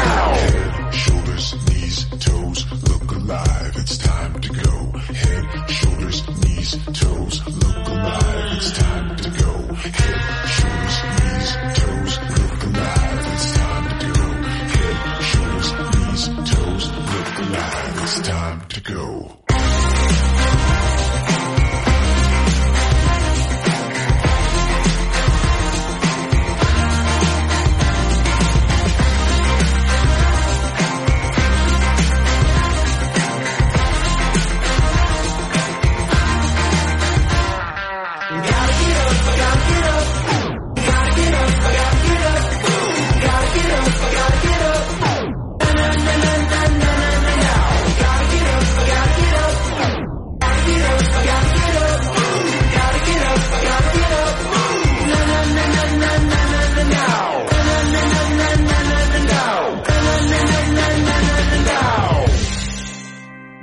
Head, shoulders, knees, toes, look alive. It's time to go. Head, shoulders, knees, toes, look alive. It's time to go. Head, shoulders, knees, toes, look alive. It's time to go. Head, shoulders, knees, toes, look alive. It's time to go.